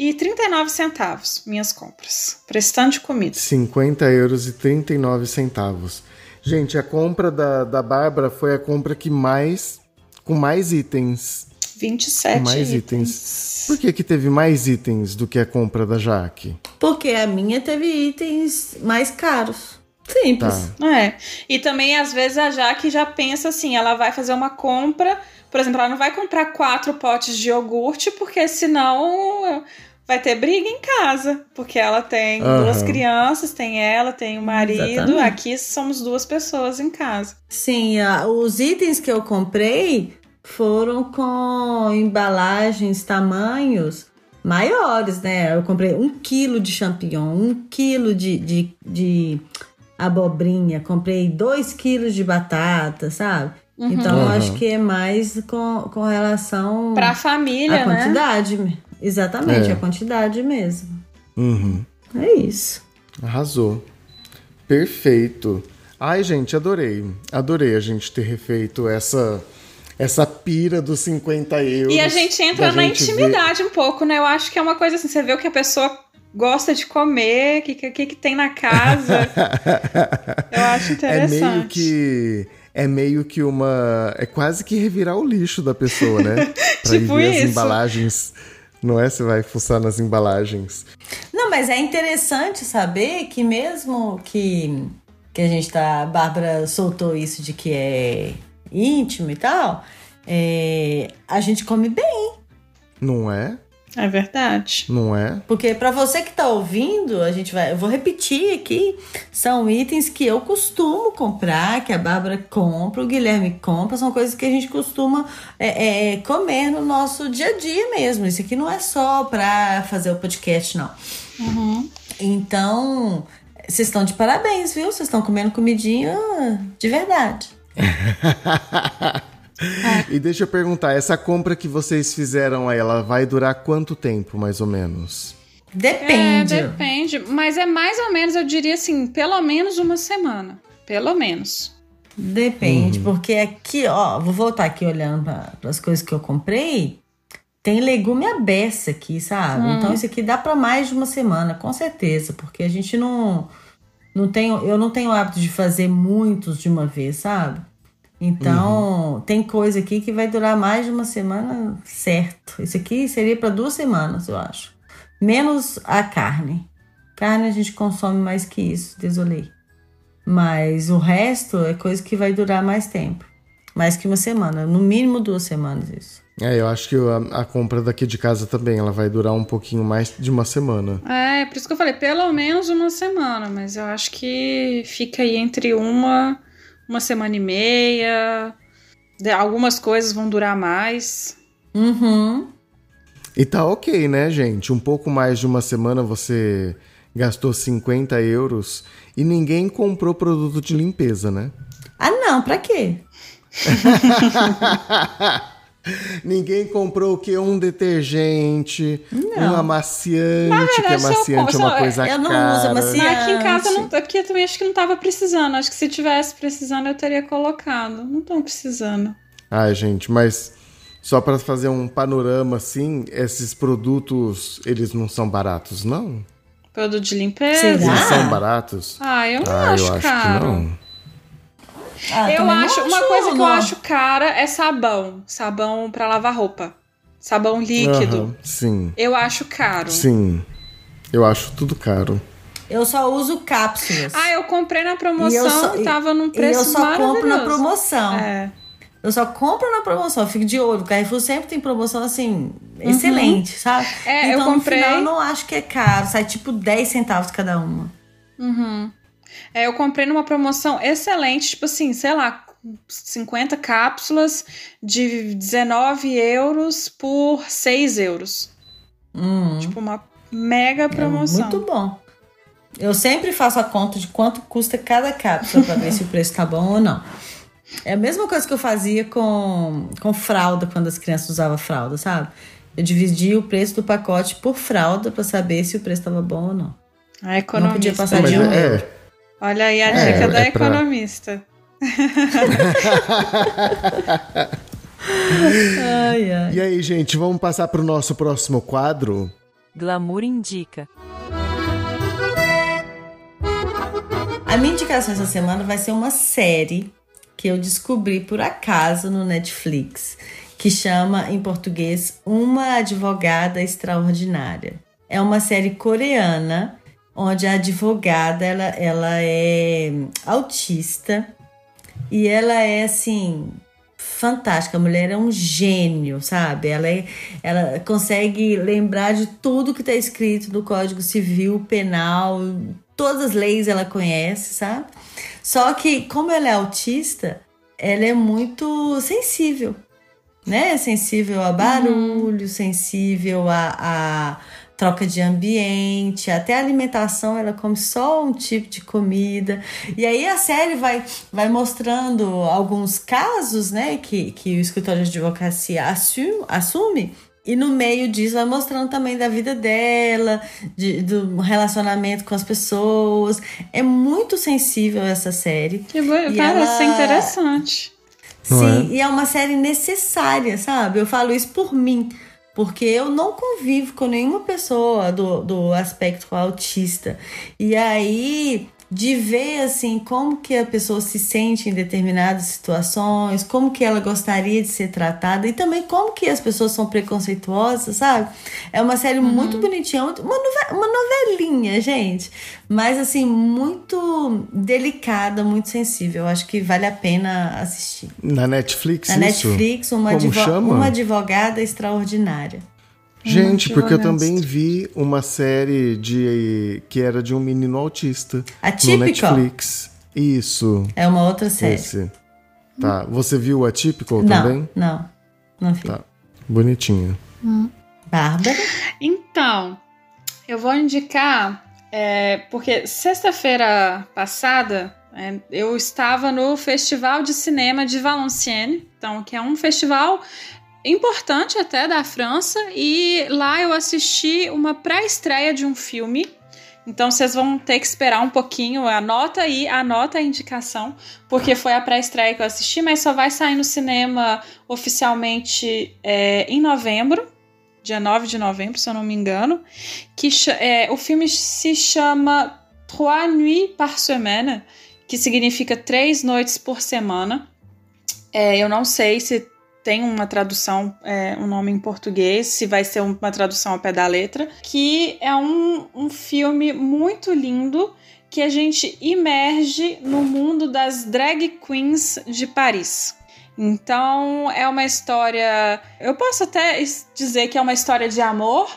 e 39 centavos minhas compras. Pra esse tanto de comida. 50 euros e 39 centavos. Gente, a compra da, da Bárbara foi a compra que mais. com mais itens. 27 Com mais itens. Por que, que teve mais itens do que a compra da Jaque? Porque a minha teve itens mais caros. Simples. Tá. É. E também, às vezes, a Jaque já pensa assim: ela vai fazer uma compra. Por exemplo, ela não vai comprar quatro potes de iogurte, porque senão vai ter briga em casa. Porque ela tem Aham. duas crianças, tem ela, tem o marido. Exatamente. Aqui somos duas pessoas em casa. Sim, os itens que eu comprei foram com embalagens, tamanhos maiores, né? Eu comprei um quilo de champignon, um quilo de, de, de abobrinha, comprei dois quilos de batata, sabe? Então, eu Uhum. acho que é mais com, com relação Pra família, à né? quantidade. Exatamente, É. a quantidade mesmo. Uhum. É isso. Arrasou. Perfeito. Ai, gente, adorei. Adorei a gente ter refeito essa essa pira dos 50 euros. E a gente entra na gente ver- intimidade um pouco, né? Eu acho que é uma coisa assim, você vê o que a pessoa gosta de comer, o que, que, que tem na casa. Eu acho É interessante. meio que. É meio que uma. É quase que revirar o lixo da pessoa, né? Pra ir Tipo ver as isso. embalagens. Não é? Você vai fuçar nas embalagens. Não, mas é interessante saber que mesmo que, que a gente tá. A Bárbara soltou isso de que é íntimo e tal, é, a gente come bem. Não é? É verdade. Não é? Porque pra você que tá ouvindo, a gente vai. Eu vou repetir aqui. São itens que eu costumo comprar, que a Bárbara compra, o Guilherme compra, são coisas que a gente costuma é, é, comer no nosso dia a dia mesmo. Isso aqui não é só pra fazer o podcast, não. Então, vocês estão de parabéns, viu? Vocês estão comendo comidinha de verdade. E deixa eu perguntar, essa compra que vocês fizeram aí, ela vai durar quanto tempo, mais ou menos? Depende. É, depende. Mas é mais ou menos, eu diria assim, pelo menos uma semana. Pelo menos. Depende, porque aqui, ó, vou voltar aqui olhando para as coisas que eu comprei. Tem legume à beça aqui, sabe? Então isso aqui dá para mais de uma semana, com certeza, porque a gente não não tem, eu não tenho o hábito de fazer muitos de uma vez, sabe? Então, tem coisa aqui que vai durar mais de uma semana, certo. Isso aqui seria para duas semanas, eu acho. Menos a carne. Carne a gente consome mais que isso, desolei. Mas o resto é coisa que vai durar mais tempo. Mais que uma semana. No mínimo duas semanas isso. É, eu acho que a, a compra daqui de casa também, ela vai durar um pouquinho mais de uma semana. É, por isso que eu falei, pelo menos uma semana. Mas eu acho que fica aí entre uma, uma semana e meia. De- Algumas coisas vão durar mais. Uhum. E tá ok, né, gente? Um pouco mais de uma semana você gastou 50 euros e ninguém comprou produto de limpeza, né? Ah, não, pra quê? Ninguém comprou o quê? Um detergente, Não. um amaciante, que verdade, eu amaciante é uma coisa eu não cara. uso amaciante. Mas aqui em casa, não, aqui eu também acho que não tava precisando. Acho que se tivesse precisando, eu teria colocado. Não estão precisando. Ai, gente, mas só pra fazer um panorama assim, esses produtos, eles não são baratos, não? Produto de limpeza. Será? Eles são baratos? Ah, eu não Ah, acho eu acho caro. que não. Ah, eu acho, uma coisa que eu acho cara é sabão. Sabão pra lavar roupa. Sabão líquido. Aham, Sim, Eu acho caro. sim. Eu acho tudo caro. Eu só uso cápsulas. Ah, eu comprei na promoção E eu só- tava num preço eu só compro na maravilhoso. promoção. É. Eu só compro na promoção, eu fico de olho. O Carrefour sempre tem promoção assim, excelente, sabe? É, eu então comprei- no final eu não acho que é caro, sai tipo 10 centavos cada uma. Uhum. É, eu comprei numa promoção excelente, tipo assim, sei lá, 50 cápsulas de 19 euros por 6 euros. Hum, Tipo, uma mega é promoção. muito bom. Eu sempre faço a conta de quanto custa cada cápsula pra ver se o preço tá bom ou não. É a mesma coisa que eu fazia com, com fralda, quando as crianças usavam fralda, sabe? Eu dividia o preço do pacote por fralda pra saber se o preço tava bom ou não. A economista. Não podia passar de um é, Olha aí a É, dica da é pra- economista. Ai, ai. E aí, gente, vamos passar pro nosso próximo quadro? Glamour indica. A minha indicação essa semana vai ser uma série que eu descobri por acaso no Netflix, que chama em português Uma Advogada Extraordinária. É uma série coreana onde a advogada ela, ela é autista e ela é assim fantástica. A mulher é um gênio, sabe? Ela, é, ela consegue lembrar de tudo que está escrito no Código Civil, Penal, todas as leis ela conhece, sabe? Só que, como ela é autista, ela é muito sensível, né? Sensível a barulho, sensível a, a troca de ambiente, até a alimentação, ela come só um tipo de comida. E aí a série vai, vai mostrando alguns casos, né, que, que o escritório de advocacia assume, assume e no meio disso vai mostrando também da vida dela, de, do relacionamento com as pessoas. É muito sensível essa série. Que bo- E parece ela- interessante. Sim, é? e é uma série necessária, sabe? Eu falo isso por mim, porque eu não convivo com nenhuma pessoa do, do aspecto autista. E aí, de ver assim como que a pessoa se sente em determinadas situações, como que ela gostaria de ser tratada e também como que as pessoas são preconceituosas, sabe? É uma série muito bonitinha, uma, uma novelinha, gente, mas assim muito delicada, muito sensível. Eu acho que vale a pena assistir. Na Netflix, Na isso? Netflix, uma, advo- chama? uma advogada extraordinária. Gente, porque eu também vi uma série de que era de um menino autista no Atípico? Netflix. Isso, É uma outra série. esse. Tá, você viu o Atypical não, também? não, não vi. Tá. Bonitinho. Bárbara? Então, eu vou indicar, é, porque sexta-feira passada é, eu estava no Festival de Cinema de Valenciennes, então, que é um festival importante até da França, e lá eu assisti uma pré-estreia de um filme. Então vocês vão ter que esperar um pouquinho, anota aí, anota a indicação, porque foi a pré-estreia que eu assisti, mas só vai sair no cinema oficialmente é, em novembro, dia 9 de novembro, se eu não me engano. Que é, o filme se chama Trois Nuits par Semaine, que significa três noites por semana. É, eu não sei se tem uma tradução, é, um nome em português, se vai ser uma tradução ao pé da letra, que é um, um filme muito lindo que a gente imerge no mundo das drag queens de Paris. Então é uma história. Eu posso até dizer que é uma história de amor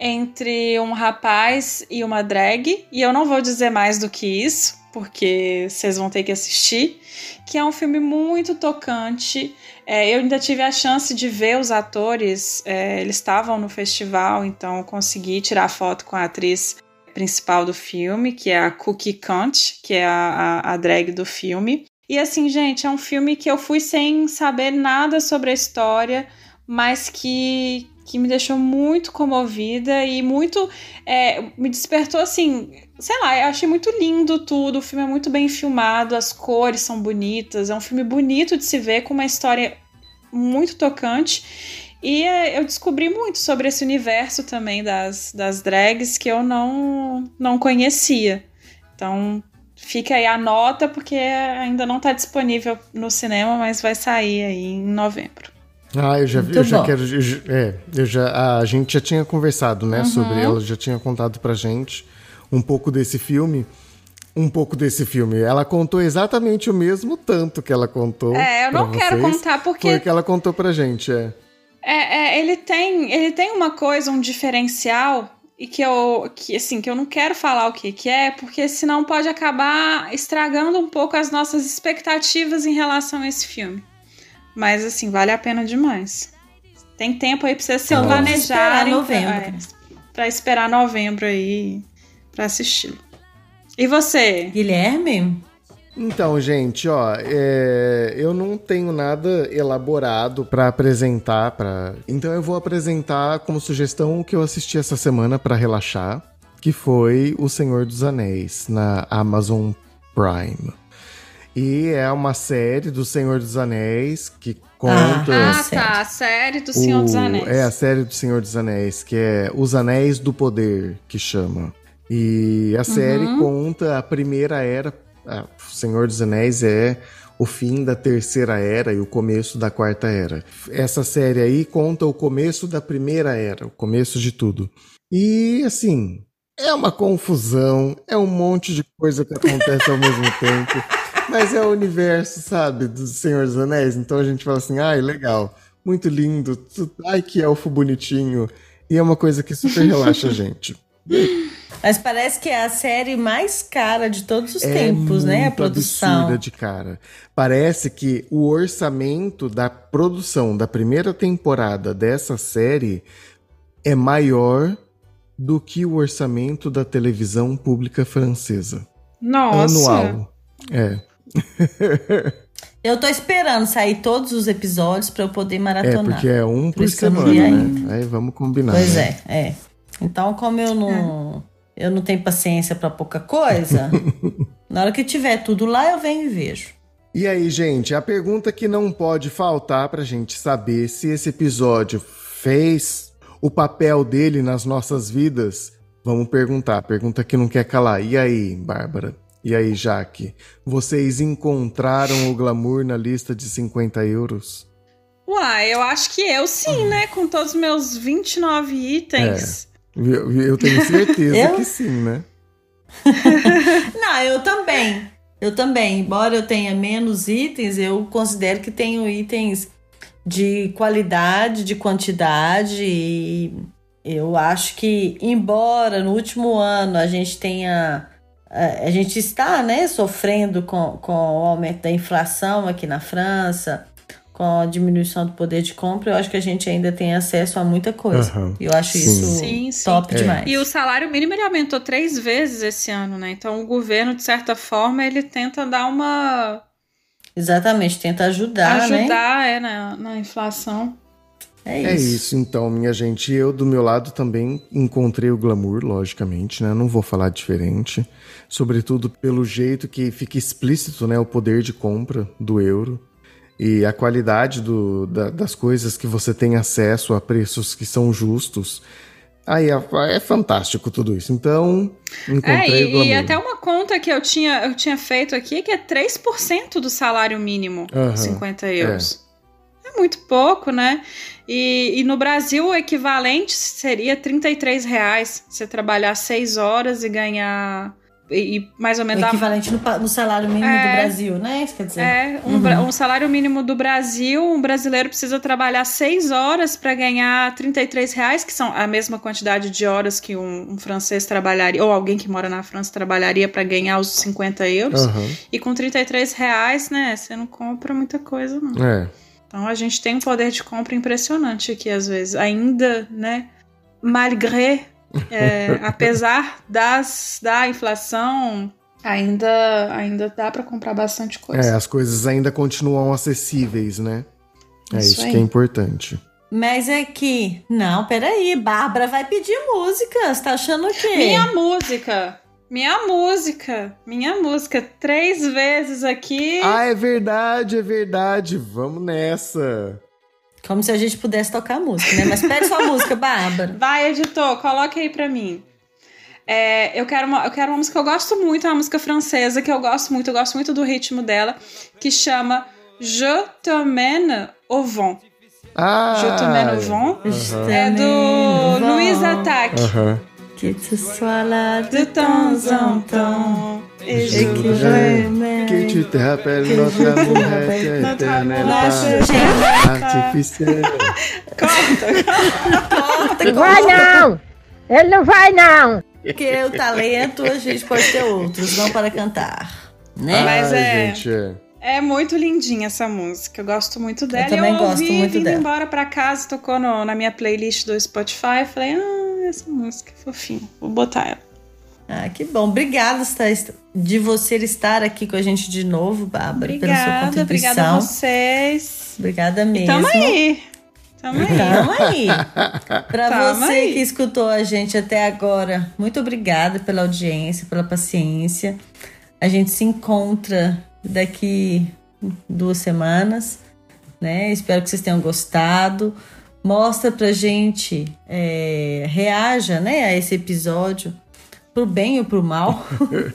entre um rapaz e uma drag, e eu não vou dizer mais do que isso, porque vocês vão ter que assistir. Que é um filme muito tocante. É, eu ainda tive a chance de ver os atores, é, eles estavam no festival, então consegui tirar foto com a atriz principal do filme, que é a Cookie Cunt, que é a, a, a drag do filme. E assim, gente, é um filme que eu fui sem saber nada sobre a história, mas que, que me deixou muito comovida e muito. é, me despertou assim. Sei lá, eu achei muito lindo tudo. O filme é muito bem filmado, as cores são bonitas. É um filme bonito de se ver, com uma história muito tocante. E é, eu descobri muito sobre esse universo também das, das drags que eu não, não conhecia. Então, fica aí a nota, porque ainda não está disponível no cinema, mas vai sair aí em novembro. Ah, eu já vi, Muito eu já bom. quero. eu já- é, eu já, a gente já tinha conversado, né, Uhum. sobre ela, já tinha contado pra gente um pouco desse filme. um pouco desse filme. Ela contou exatamente o mesmo tanto que ela contou. É, eu não pra quero vocês, contar porque Foi o que ela contou pra gente, é. É, é, ele tem, ele tem uma coisa, um diferencial e que eu, que assim, que eu não quero falar o que que é, porque senão pode acabar estragando um pouco as nossas expectativas em relação a esse filme. Mas assim, vale a pena demais. Tem tempo aí pra vocês se planejarem esperar novembro. pra, é, pra esperar novembro aí pra assistir. E você? Guilherme? Então, gente, ó, é, eu não tenho nada elaborado pra apresentar, para. Então eu vou apresentar como sugestão o que eu assisti essa semana pra relaxar, que foi O Senhor dos Anéis na Amazon Prime. E é uma série do Senhor dos Anéis que conta Ah, certo. tá, a série do Senhor dos o- Anéis. É a série do Senhor dos Anéis, que é Os Anéis do Poder, que chama. E a série Uhum. conta a primeira era. ah, o Senhor dos Anéis é o fim da terceira era e o começo da quarta era. Essa série aí conta o começo da primeira era, o começo de tudo. E assim, é uma confusão, é um monte de coisa que acontece ao mesmo tempo. Mas é o universo, sabe, do Senhor dos Anéis. Então a gente fala assim, ai, legal, muito lindo, ai que elfo bonitinho. E é uma coisa que super relaxa a gente. Mas parece que é a série mais cara de todos os É tempos, né? A muito produção. absurda de cara. Parece que o orçamento da produção da primeira temporada dessa série é maior do que o orçamento da televisão pública francesa. Nossa. Anual. É. Eu tô esperando sair todos os episódios pra eu poder É, maratonar. porque é um por, não semana, né? Aí vamos combinar. Pois né? é, é. Então, como eu não, eu não tenho paciência pra pouca coisa, na hora que tiver tudo lá, eu venho e vejo. E aí, gente, a pergunta que não pode faltar pra gente saber se esse episódio fez o papel dele nas nossas vidas, vamos perguntar. Pergunta que não quer calar. E aí, Bárbara? E aí, Jaque? Vocês encontraram o glamour na lista de 50 euros? Uai, eu acho que eu sim, né? Com todos os meus 29 itens. Eu, eu tenho certeza Eu? que sim, né? Não, eu também. Eu também. Embora eu tenha menos itens, eu considero que tenho itens de qualidade, de quantidade. E eu acho que, embora no último ano a gente tenha. A a gente está né, sofrendo com, com o aumento da inflação aqui na França, com a diminuição do poder de compra, eu acho que a gente ainda tem acesso a muita coisa. E eu acho Sim. isso Sim, sim. top É. demais. E o salário mínimo ele aumentou três vezes esse ano, né? Então o governo, de certa forma, ele tenta dar uma. Exatamente, tenta ajudar, né? ajudar é, na, na inflação. É É isso. isso, então, minha gente. Eu, do meu lado, também encontrei o glamour, logicamente, né? Não vou falar diferente. Sobretudo pelo jeito que fica explícito, né? O poder de compra do euro. E a qualidade do- da- das coisas que você tem acesso a preços que são justos. Aí é, é fantástico tudo isso. Então, É, encontrei o e, e até uma conta que eu tinha, eu tinha feito aqui que é 3% do salário mínimo, Aham, 50 euros. É. muito pouco, né? E, e no Brasil o equivalente seria 33 reais. Você trabalhar 6 horas e ganhar. E, mais ou O menos. dá- equivalente no, no salário mínimo É. do Brasil, né? Isso quer dizer. É, um, bra- um salário mínimo do Brasil, um brasileiro precisa trabalhar 6 horas para ganhar 33 reais, que são a mesma quantidade de horas que um, um francês trabalharia, ou alguém que mora na França trabalharia para ganhar os 50 euros. Aham, E com 33 reais, né, você não compra muita coisa, não. É. Então a gente tem um poder de compra impressionante aqui, às vezes. Ainda, né, malgré, é, apesar das, da inflação, ainda, ainda dá para comprar bastante coisa. É, as coisas ainda continuam acessíveis, né? É Isso isso, que é importante. Mas é que. Não, peraí. Bárbara vai pedir música. Você tá achando o quê? Minha música. Minha música. Minha música. Três vezes aqui. Ah, é verdade, é verdade. Vamos nessa. Como se a gente pudesse tocar música, né? Mas pede sua música, Bárbara. Vai, editor, coloca aí pra mim. É, eu, quero uma, eu quero uma música que eu gosto muito, é uma música francesa que eu gosto muito, eu gosto muito do ritmo dela, que chama Je t'emmène au vent. Ah! Je t'emmène au vent. Aham. É do Louise Attaque. Aham. Que tu sois là De temps en temps. Voudrais que tu te rappelles notre amour est éternel, est pas artificiel. Corta! Não vai não! Ele não vai não! Porque o talento a gente pode ter outros, não para cantar. Né? Mas é- gente, é. É muito lindinha essa música. Eu gosto muito dela. também eu gosto ouvi, muito vindo dela. embora pra casa, tocou no- na minha playlist do Spotify. Falei, ah, essa música é fofinha. Vou botar ela. Ah, que bom. Obrigada de você estar aqui com a gente de novo, Bárbara, pela sua Obrigada, contribuição. obrigada a vocês. Obrigada mesmo. Tamo aí. Tamo aí. Tamo aí. Pra Tamo você aí. que escutou a gente até agora, muito obrigada pela audiência, pela paciência. A gente se encontra daqui duas semanas, né? Espero que vocês tenham gostado. Mostra pra gente, é, reaja, né, a esse episódio, pro bem ou pro mal,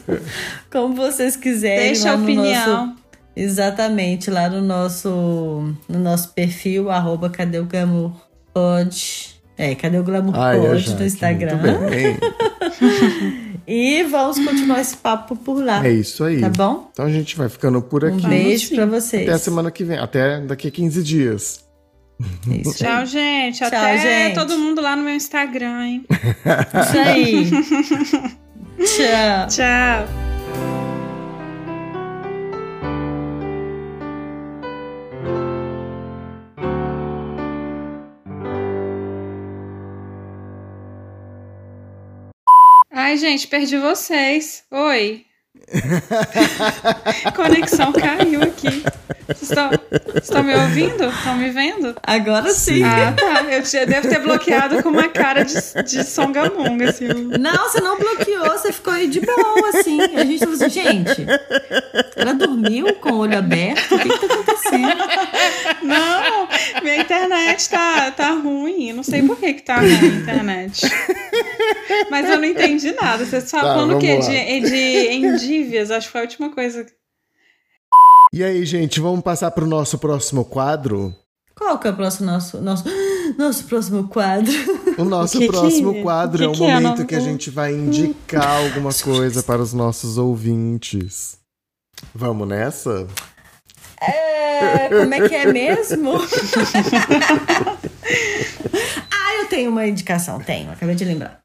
como vocês quiserem. Deixa a no opinião. nosso- Exatamente, lá no nosso, no nosso perfil, arroba Cadê o Glamour Pod. É, Cadê o Glamour Ai, Pod no Instagram. Muito bem. E vamos continuar esse papo por lá. É isso aí. Tá bom? Então a gente vai ficando por Um aqui. beijo sim. pra vocês. Até a semana que vem. Até daqui a 15 dias. Isso Tchau, aí. gente. Tchau, Até gente. todo mundo lá no meu Instagram, hein? Isso aí. Tchau. Tchau. Ai, gente, perdi vocês. Oi. Conexão caiu aqui. Vocês estão, vocês me ouvindo? Estão me vendo? Agora sim. Ah, tá. Eu tinha- devo ter bloqueado com uma cara de, de songamonga, assim. Não, você não bloqueou, você ficou aí de boa, assim. A gente falou assim, gente, ela dormiu com o olho aberto? O que, que tá acontecendo? Não, minha internet tá, tá ruim. Não sei por que, que tá ruim a internet. Mas eu não entendi nada. Você só Tá, falando o quê? lá. De, de endívias, acho que foi a última coisa. E aí, gente, vamos passar pro nosso próximo quadro? Qual que é o próximo nosso, nosso, nosso próximo quadro? O nosso O que que- próximo quadro o é que o que é? momento Não- que a gente vai indicar alguma coisa para os nossos ouvintes. Vamos nessa? É, como é que é mesmo? ah, eu tenho uma indicação, tenho, acabei de lembrar.